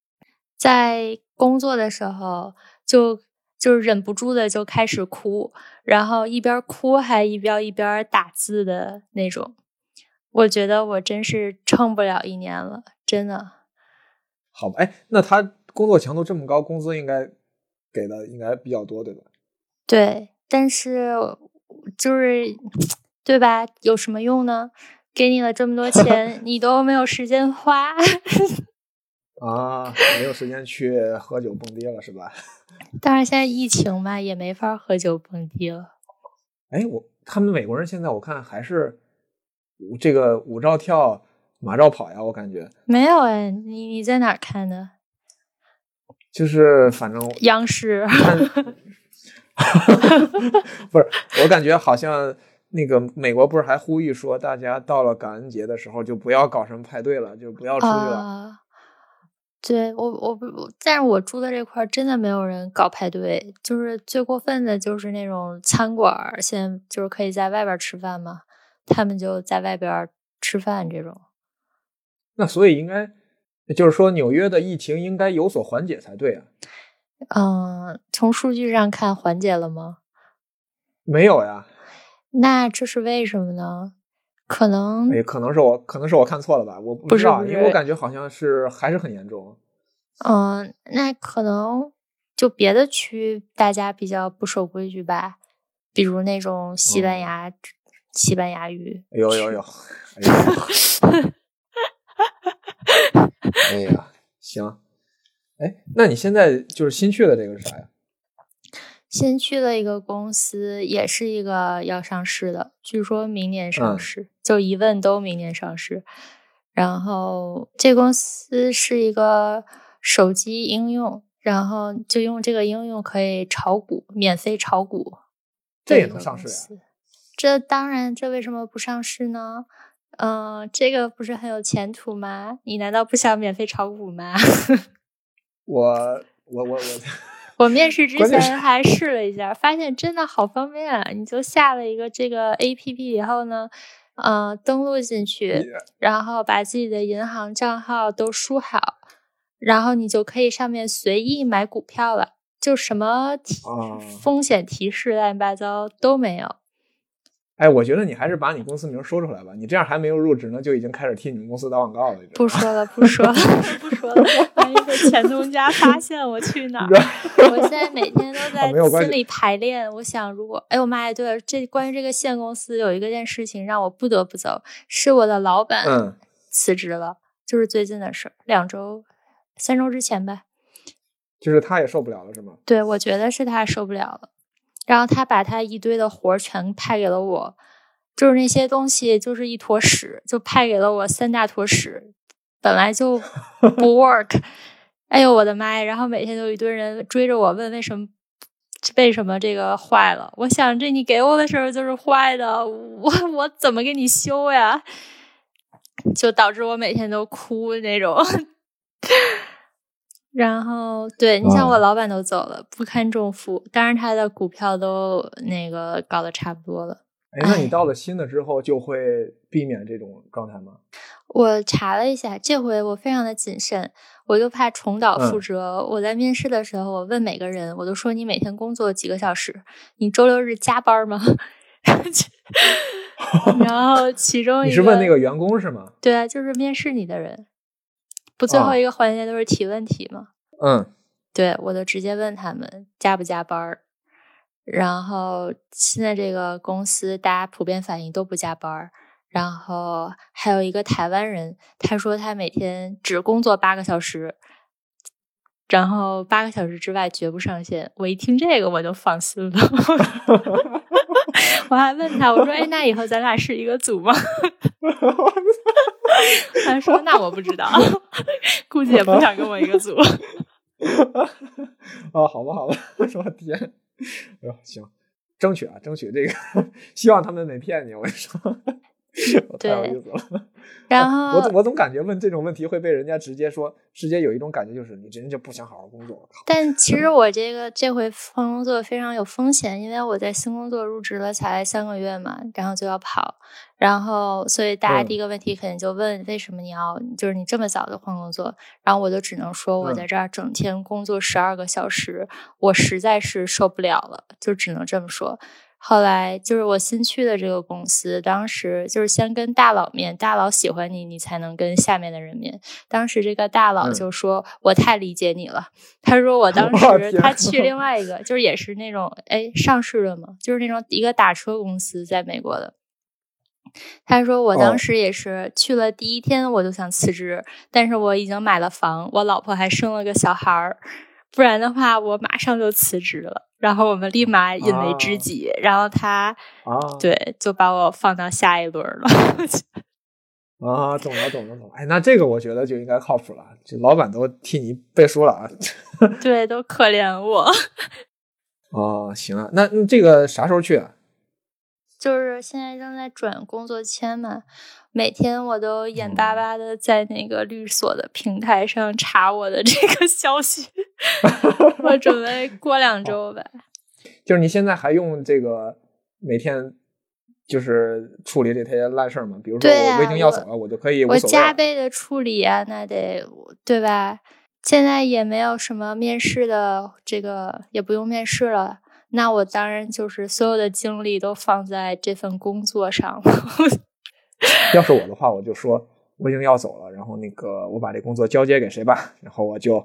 在工作的时候，就就是忍不住的就开始哭，然后一边哭还一边一边打字的那种。我觉得我真是撑不了一年了，真的。好吧，哎，那他。工作强度这么高，工资应该给的应该比较多，对吧？对，但是就是对吧？有什么用呢？给你了这么多钱，你都没有时间花 啊，没有时间去喝酒蹦迪了，是吧？但是，现在疫情嘛，也没法喝酒蹦迪了。哎，我他们美国人现在我看还是这个舞照跳，马照跑呀，我感觉没有哎，你你在哪看的？就是反正央视，不是我感觉好像那个美国不是还呼吁说，大家到了感恩节的时候就不要搞什么派对了，就不要出去了。对我我不，但是我住的这块真的没有人搞派对，就是最过分的就是那种餐馆，现在就是可以在外边吃饭嘛，他们就在外边吃饭这种。那所以应该。就是说，纽约的疫情应该有所缓解才对啊。嗯，从数据上看，缓解了吗？没有呀。那这是为什么呢？可能，也，可能是我，可能是我看错了吧？我不知道，因为我感觉好像是还是很严重。嗯，那可能就别的区大家比较不守规矩吧，比如那种西班牙，西班牙语。有有有。哎呀，行，哎，那你现在就是新去的这个是啥呀？新去了一个公司，也是一个要上市的，据说明年上市，就一问都明年上市。然后这公司是一个手机应用，然后就用这个应用可以炒股，免费炒股。这也能上市呀？这当然，这为什么不上市呢？嗯，这个不是很有前途吗？你难道不想免费炒股吗？我我我我，我面试之前还试了一下，发现真的好方便啊！你就下了一个这个 A P P 以后呢，嗯，登录进去，然后把自己的银行账号都输好，然后你就可以上面随意买股票了，就什么提风险提示乱七八糟都没有。哎，我觉得你还是把你公司名说出来吧，你这样还没有入职呢，就已经开始替你们公司打广告了。不说了，不说了，不说了，万一被前东家发现我去哪儿？我现在每天都 在心里排练。我想，如果哎呦妈呀，对了，这关于这个县公司有一个件事情让我不得不走，是我的老板辞职了，就是最近的事儿，两周、三周之前呗。就是他也受不了了，是吗？对，我觉得是他受不了了。然后他把他一堆的活儿全派给了我，就是那些东西就是一坨屎，就派给了我三大坨屎，本来就不 work。哎呦我的妈呀！然后每天都有一堆人追着我问为什么为什么这个坏了。我想这你给我的时候就是坏的，我我怎么给你修呀？就导致我每天都哭那种。然后，对你像我老板都走了，不堪重负，当然他的股票都那个搞得差不多了。哎，那你到了新的之后就会避免这种状态吗？我查了一下，这回我非常的谨慎，我就怕重蹈覆辙。我在面试的时候，我问每个人，我都说你每天工作几个小时？你周六日加班吗？然后其中你是问那个员工是吗？对啊，就是面试你的人。不，最后一个环节都是提问题吗？嗯，对，我就直接问他们加不加班儿。然后现在这个公司大家普遍反应都不加班儿。然后还有一个台湾人，他说他每天只工作八个小时，然后八个小时之外绝不上线。我一听这个我就放心了。我还问他，我说：“哎，那以后咱俩是一个组吗？” 他说：“那我不知道，估计也不想跟我一个组。”啊，好吧，好吧，我天，哎呦，行，争取啊，争取这个，希望他们没骗你。我跟你说。太有意思了，然后我我总感觉问这种问题会被人家直接说，直接有一种感觉就是你真就不想好好工作。但其实我这个这回换工作非常有风险，因为我在新工作入职了才三个月嘛，然后就要跑，然后所以大家第一个问题肯定就问为什么你要就是你这么早就换工作，然后我就只能说我在这儿整天工作十二个小时，我实在是受不了了，就只能这么说。后来就是我新去的这个公司，当时就是先跟大佬面，大佬喜欢你，你才能跟下面的人面。当时这个大佬就说：“我太理解你了。”他说：“我当时他去另外一个，就是也是那种哎上市的嘛，就是那种一个打车公司，在美国的。”他说：“我当时也是去了第一天我就想辞职，但是我已经买了房，我老婆还生了个小孩儿，不然的话我马上就辞职了。”然后我们立马引为知己，然后他啊，对，就把我放到下一轮了。啊，懂了，懂了，懂了。哎，那这个我觉得就应该靠谱了，这老板都替你背书了啊。对，都可怜我。哦，行啊，那这个啥时候去啊？就是现在正在转工作签嘛，每天我都眼巴巴的在那个律所的平台上查我的这个消息。我准备过两周吧。就是你现在还用这个每天就是处理这些烂事儿吗？比如说我我已经要走了，我就可以我加倍的处理啊，那得对吧？现在也没有什么面试的，这个也不用面试了。那我当然就是所有的精力都放在这份工作上了。要是我的话，我就说我已经要走了，然后那个我把这工作交接给谁吧，然后我就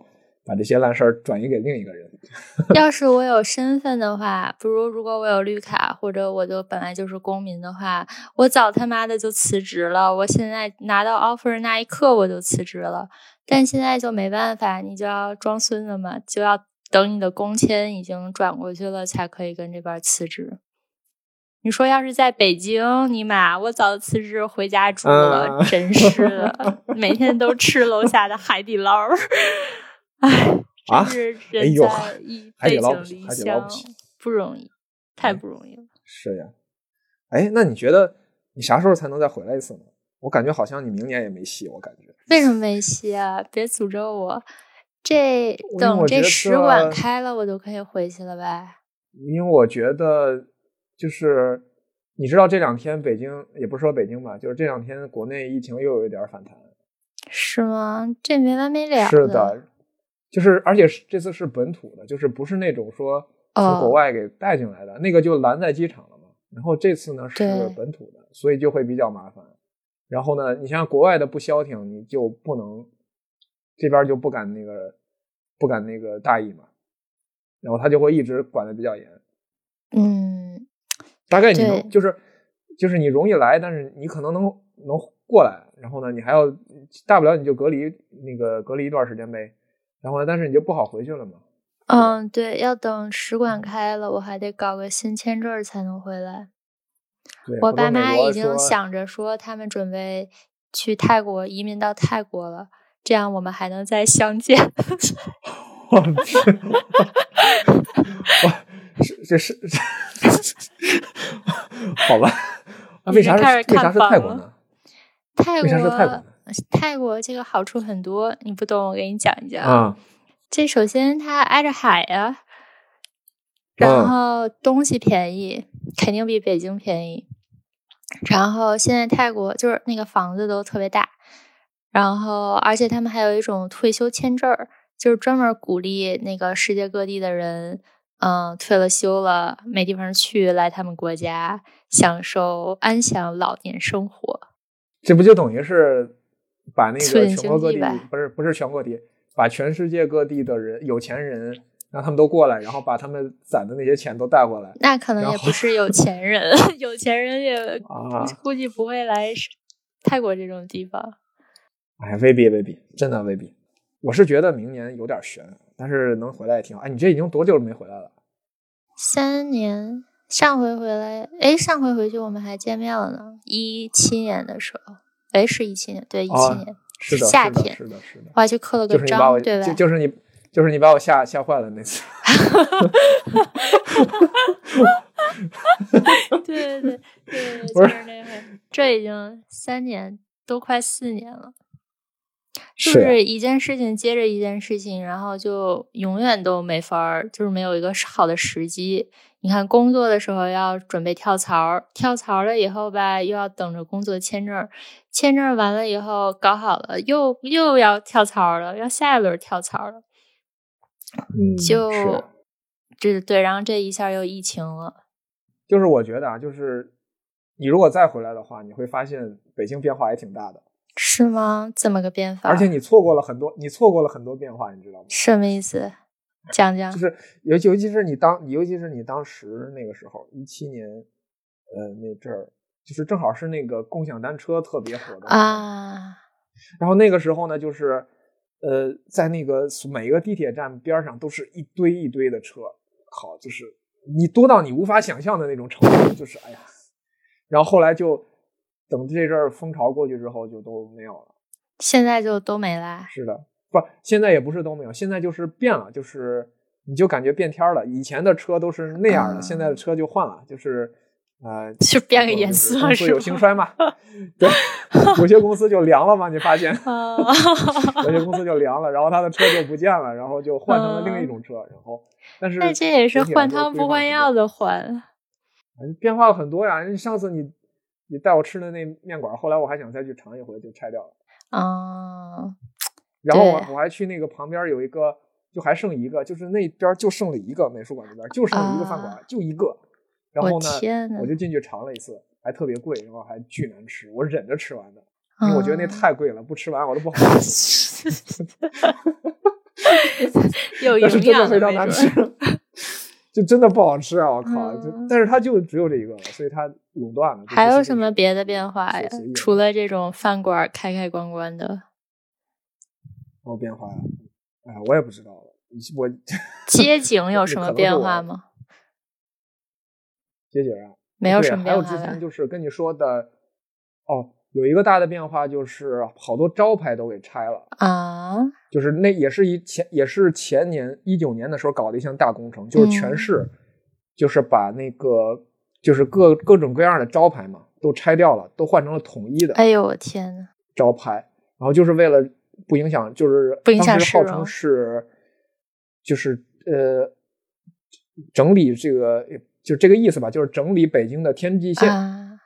把这些烂事儿转移给另一个人。要是我有身份的话，不如如果我有绿卡或者我就本来就是公民的话，我早他妈的就辞职了。我现在拿到 offer 那一刻我就辞职了，但现在就没办法，你就要装孙子嘛，就要。等你的工签已经转过去了，才可以跟这边辞职。你说要是在北京，尼玛，我早就辞职回家住了，真是的，每天都吃楼下的海底捞。哎，真是人在异背井离乡，不容易，太不容易了。是呀，哎，那你觉得你啥时候才能再回来一次呢？我感觉好像你明年也没戏，我感觉。为什么没戏啊？别诅咒我。这等这使馆开了，我就可以回去了呗。因为我觉得，就是你知道，这两天北京也不是说北京吧，就是这两天国内疫情又有一点反弹。是吗？这没完没了。是的，就是而且是这次是本土的，就是不是那种说从国外给带进来的，那个就拦在机场了嘛。然后这次呢是本土的，所以就会比较麻烦。然后呢，你像国外的不消停，你就不能这边就不敢那个不敢那个大意嘛，然后他就会一直管的比较严。嗯，大概你能就是就是你容易来，但是你可能能能过来，然后呢，你还要大不了你就隔离那个隔离一段时间呗，然后呢，但是你就不好回去了嘛。嗯，对，要等使馆开了，我还得搞个新签证才能回来。我爸妈已经想着说，他们准备去泰国移民到泰国了，这样我们还能再相见。我是这是 好吧？那为啥是泰国呢？泰国国，泰国这个好处很多，你不懂，我给你讲一讲。啊，这首先它挨着海呀、然嗯后东西便宜，肯定比北京便宜。然后现在泰国就是那个房子都特别大，然后而且他们还有一种退休签证儿，就是专门鼓励那个世界各地的人，嗯，退了休了没地方去，来他们国家享受安享老年生活。这不就等于是把那个全国各地不是不是全国各地，把全世界各地的人有钱人让他们都过来，然后把他们攒的那些钱都带过来那可能也不是有 钱人，有钱人也啊！估计不会来泰国这种地方。哎，未必未必，真的未必。我是觉得明年有点悬，但是能回来也挺好。哎，你这已经多久没回来了？三年，上回回来，哎，上回回去我们还见面了呢，一七年的时候，哎，是一七年，对，一七哦年，是的，是的，夏天，是的，是的，我还去刻了个章，对吧？就就是你就是你把我吓吓坏了那次。对对对对，不就是是那回，这已经三年，都快四年了。就是一件事情接着一件事情，然后就永远都没法儿，就是没有一个好的时机。你看，工作的时候要准备跳槽，跳槽了以后吧，又要等着工作签证，签证完了以后搞好了，又又要跳槽了，要下一轮跳槽了，嗯，就是这对，然后这一下又疫情了。就是我觉得啊，就是你如果再回来的话，你会发现北京变化也挺大的，是吗？这么个变法？而且你错过了很多，你错过了很多变化，你知道吗？什么意思？讲讲就。是尤尤其是你当，尤其是你当时那个时候，一七年，呃，那阵儿，就是正好是那个共享单车特别火的啊，然后那个时候呢，就是呃，在那个每一个地铁站边上都是一堆一堆的车，好，就是你多到你无法想象的那种程度，就是哎呀，然后后来就等这阵儿风潮过去之后，就都没有了。现在就都没了。是的，不，现在也不是都没有，现在就是变了，就是你就感觉变天儿了。以前的车都是那样的，啊现在的车就换了，就是呃，就变个颜色是有兴衰嘛。对，有些公司就凉了嘛，你发现。啊，有些公司就凉了，然后他的车就不见了，然后就换成了另一种车，然后但是那这也是换汤不换药的换。变化了很多呀。上次你你带我吃的那面馆，后来我还想再去尝一回，就拆掉了。嗯，然后我我还去那个旁边有一个，就还剩一个，就是那边就剩了一个美术馆那边就剩了一个饭馆，啊就一个。然后呢，我就进去尝了一次，还特别贵，然后还巨难吃，我忍着吃完的，因为我觉得那嗯太贵了，不吃完我都不好意思。有 但是真的营养非常难吃。就真的不好吃啊！我靠！就嗯但是它就只有这一个了，所以它垄断了。还有什么别的变化呀除了这种饭馆开开关关的，有变化呀？哎，我也不知道了。我街景 有什么变化吗？街景啊，没有什么对还有变化吧？之前就是跟你说的，哦，有一个大的变化就是好多招牌都给拆了，啊，就是那也是一前也是前年一九年的时候搞的一项大工程，就是全嗯。市，就是把那个就是各各种各样的招牌嘛都拆掉了，都换成了统一的哎呦我天呐，招牌，然后就是为了不影响，就是不影响号称是就是呃整理这个就这个意思吧，就是整理北京的天际线，啊，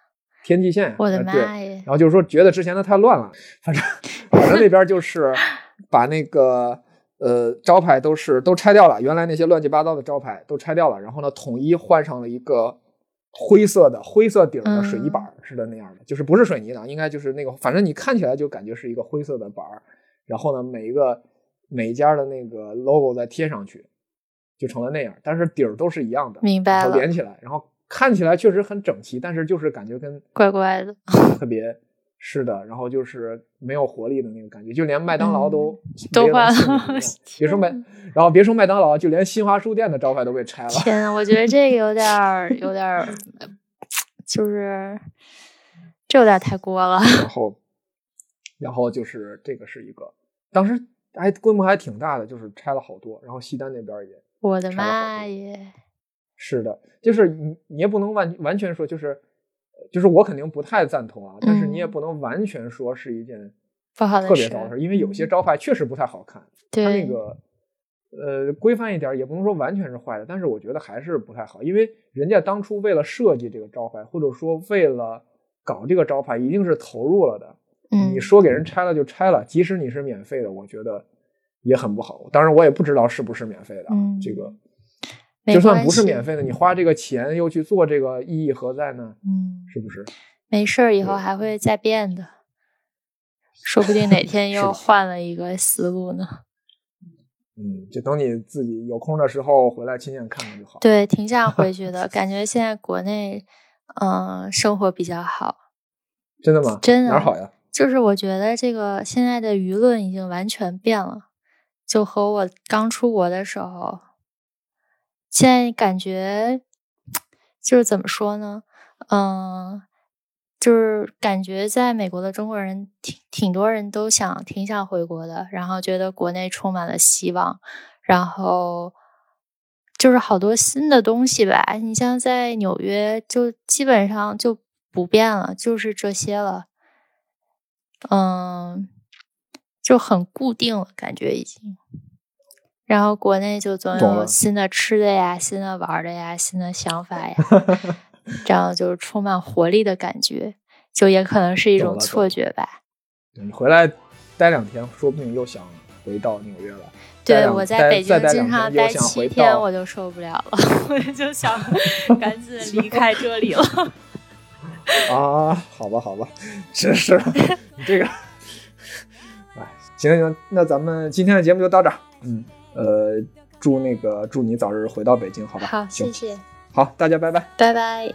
天际线，我的妈耶！然后就是说觉得之前的太乱了，反正反正那边就是把那个呃招牌都是都拆掉了，原来那些乱七八糟的招牌都拆掉了，然后呢统一换上了一个灰色的灰色底儿的水泥板似的那样的，就是不是水泥的，应该就是那个，反正你看起来就感觉是一个灰色的板儿。然后呢，每一个每一家的那个 logo 再贴上去，就成了那样。但是底儿都是一样的，明白了，连起来，然后看起来确实很整齐，但是就是感觉跟怪怪的，特别是的。然后就是没有活力的那个感觉，就连麦当劳都都换了 别说麦，然后别说麦当劳，就连新华书店的招牌都被拆了。天呐，我觉得这个有点儿有点儿，就是这有点太过了。然后，然后就是这个是一个。当时还规模还挺大的，就是拆了好多，然后西单那边也，我的妈耶！是的，就是你你也不能完完全说，就是就是我肯定不太赞同啊，但是你也不能完全说是一件不好的特别糟的事，因为有些招牌确实不太好看，它那个呃规范一点也不能说完全是坏的，但是我觉得还是不太好，因为人家当初为了设计这个招牌，或者说为了搞这个招牌，一定是投入了的。你说给人拆了就拆了，即使你是免费的，我觉得也很不好。当然，我也不知道是不是免费的。嗯，这个就算不是免费的，你花这个钱又去做这个，意义何在呢？嗯，是不是？没事儿，以后还会再变的，说不定哪天又换了一个思路呢。嗯，就等你自己有空的时候回来亲眼看看就好。对，挺想回去的，感觉现在国内嗯生活比较好。真的吗？真的哪儿好呀？就是我觉得这个现在的舆论已经完全变了，就和我刚出国的时候，现在感觉就是怎么说呢？嗯，就是感觉在美国的中国人挺挺多人都想挺想回国的，然后觉得国内充满了希望，然后就是好多新的东西吧。你像在纽约，就基本上就不变了，就是这些了。嗯，就很固定了，感觉已经。然后国内就总有新的吃的呀，新的玩的呀，新的想法呀，这样就是充满活力的感觉。就也可能是一种错觉吧。你回来待两天，说不定又想回到纽约了。对，我在北京经常待七天，我就受不了了，我就想 赶紧离开这里了。啊，好吧，好吧，真是你这个，哎，行行，那咱们今天的节目就到这儿。嗯，呃，祝那个祝你早日回到北京，好吧？好，谢谢。好，大家拜拜，拜拜。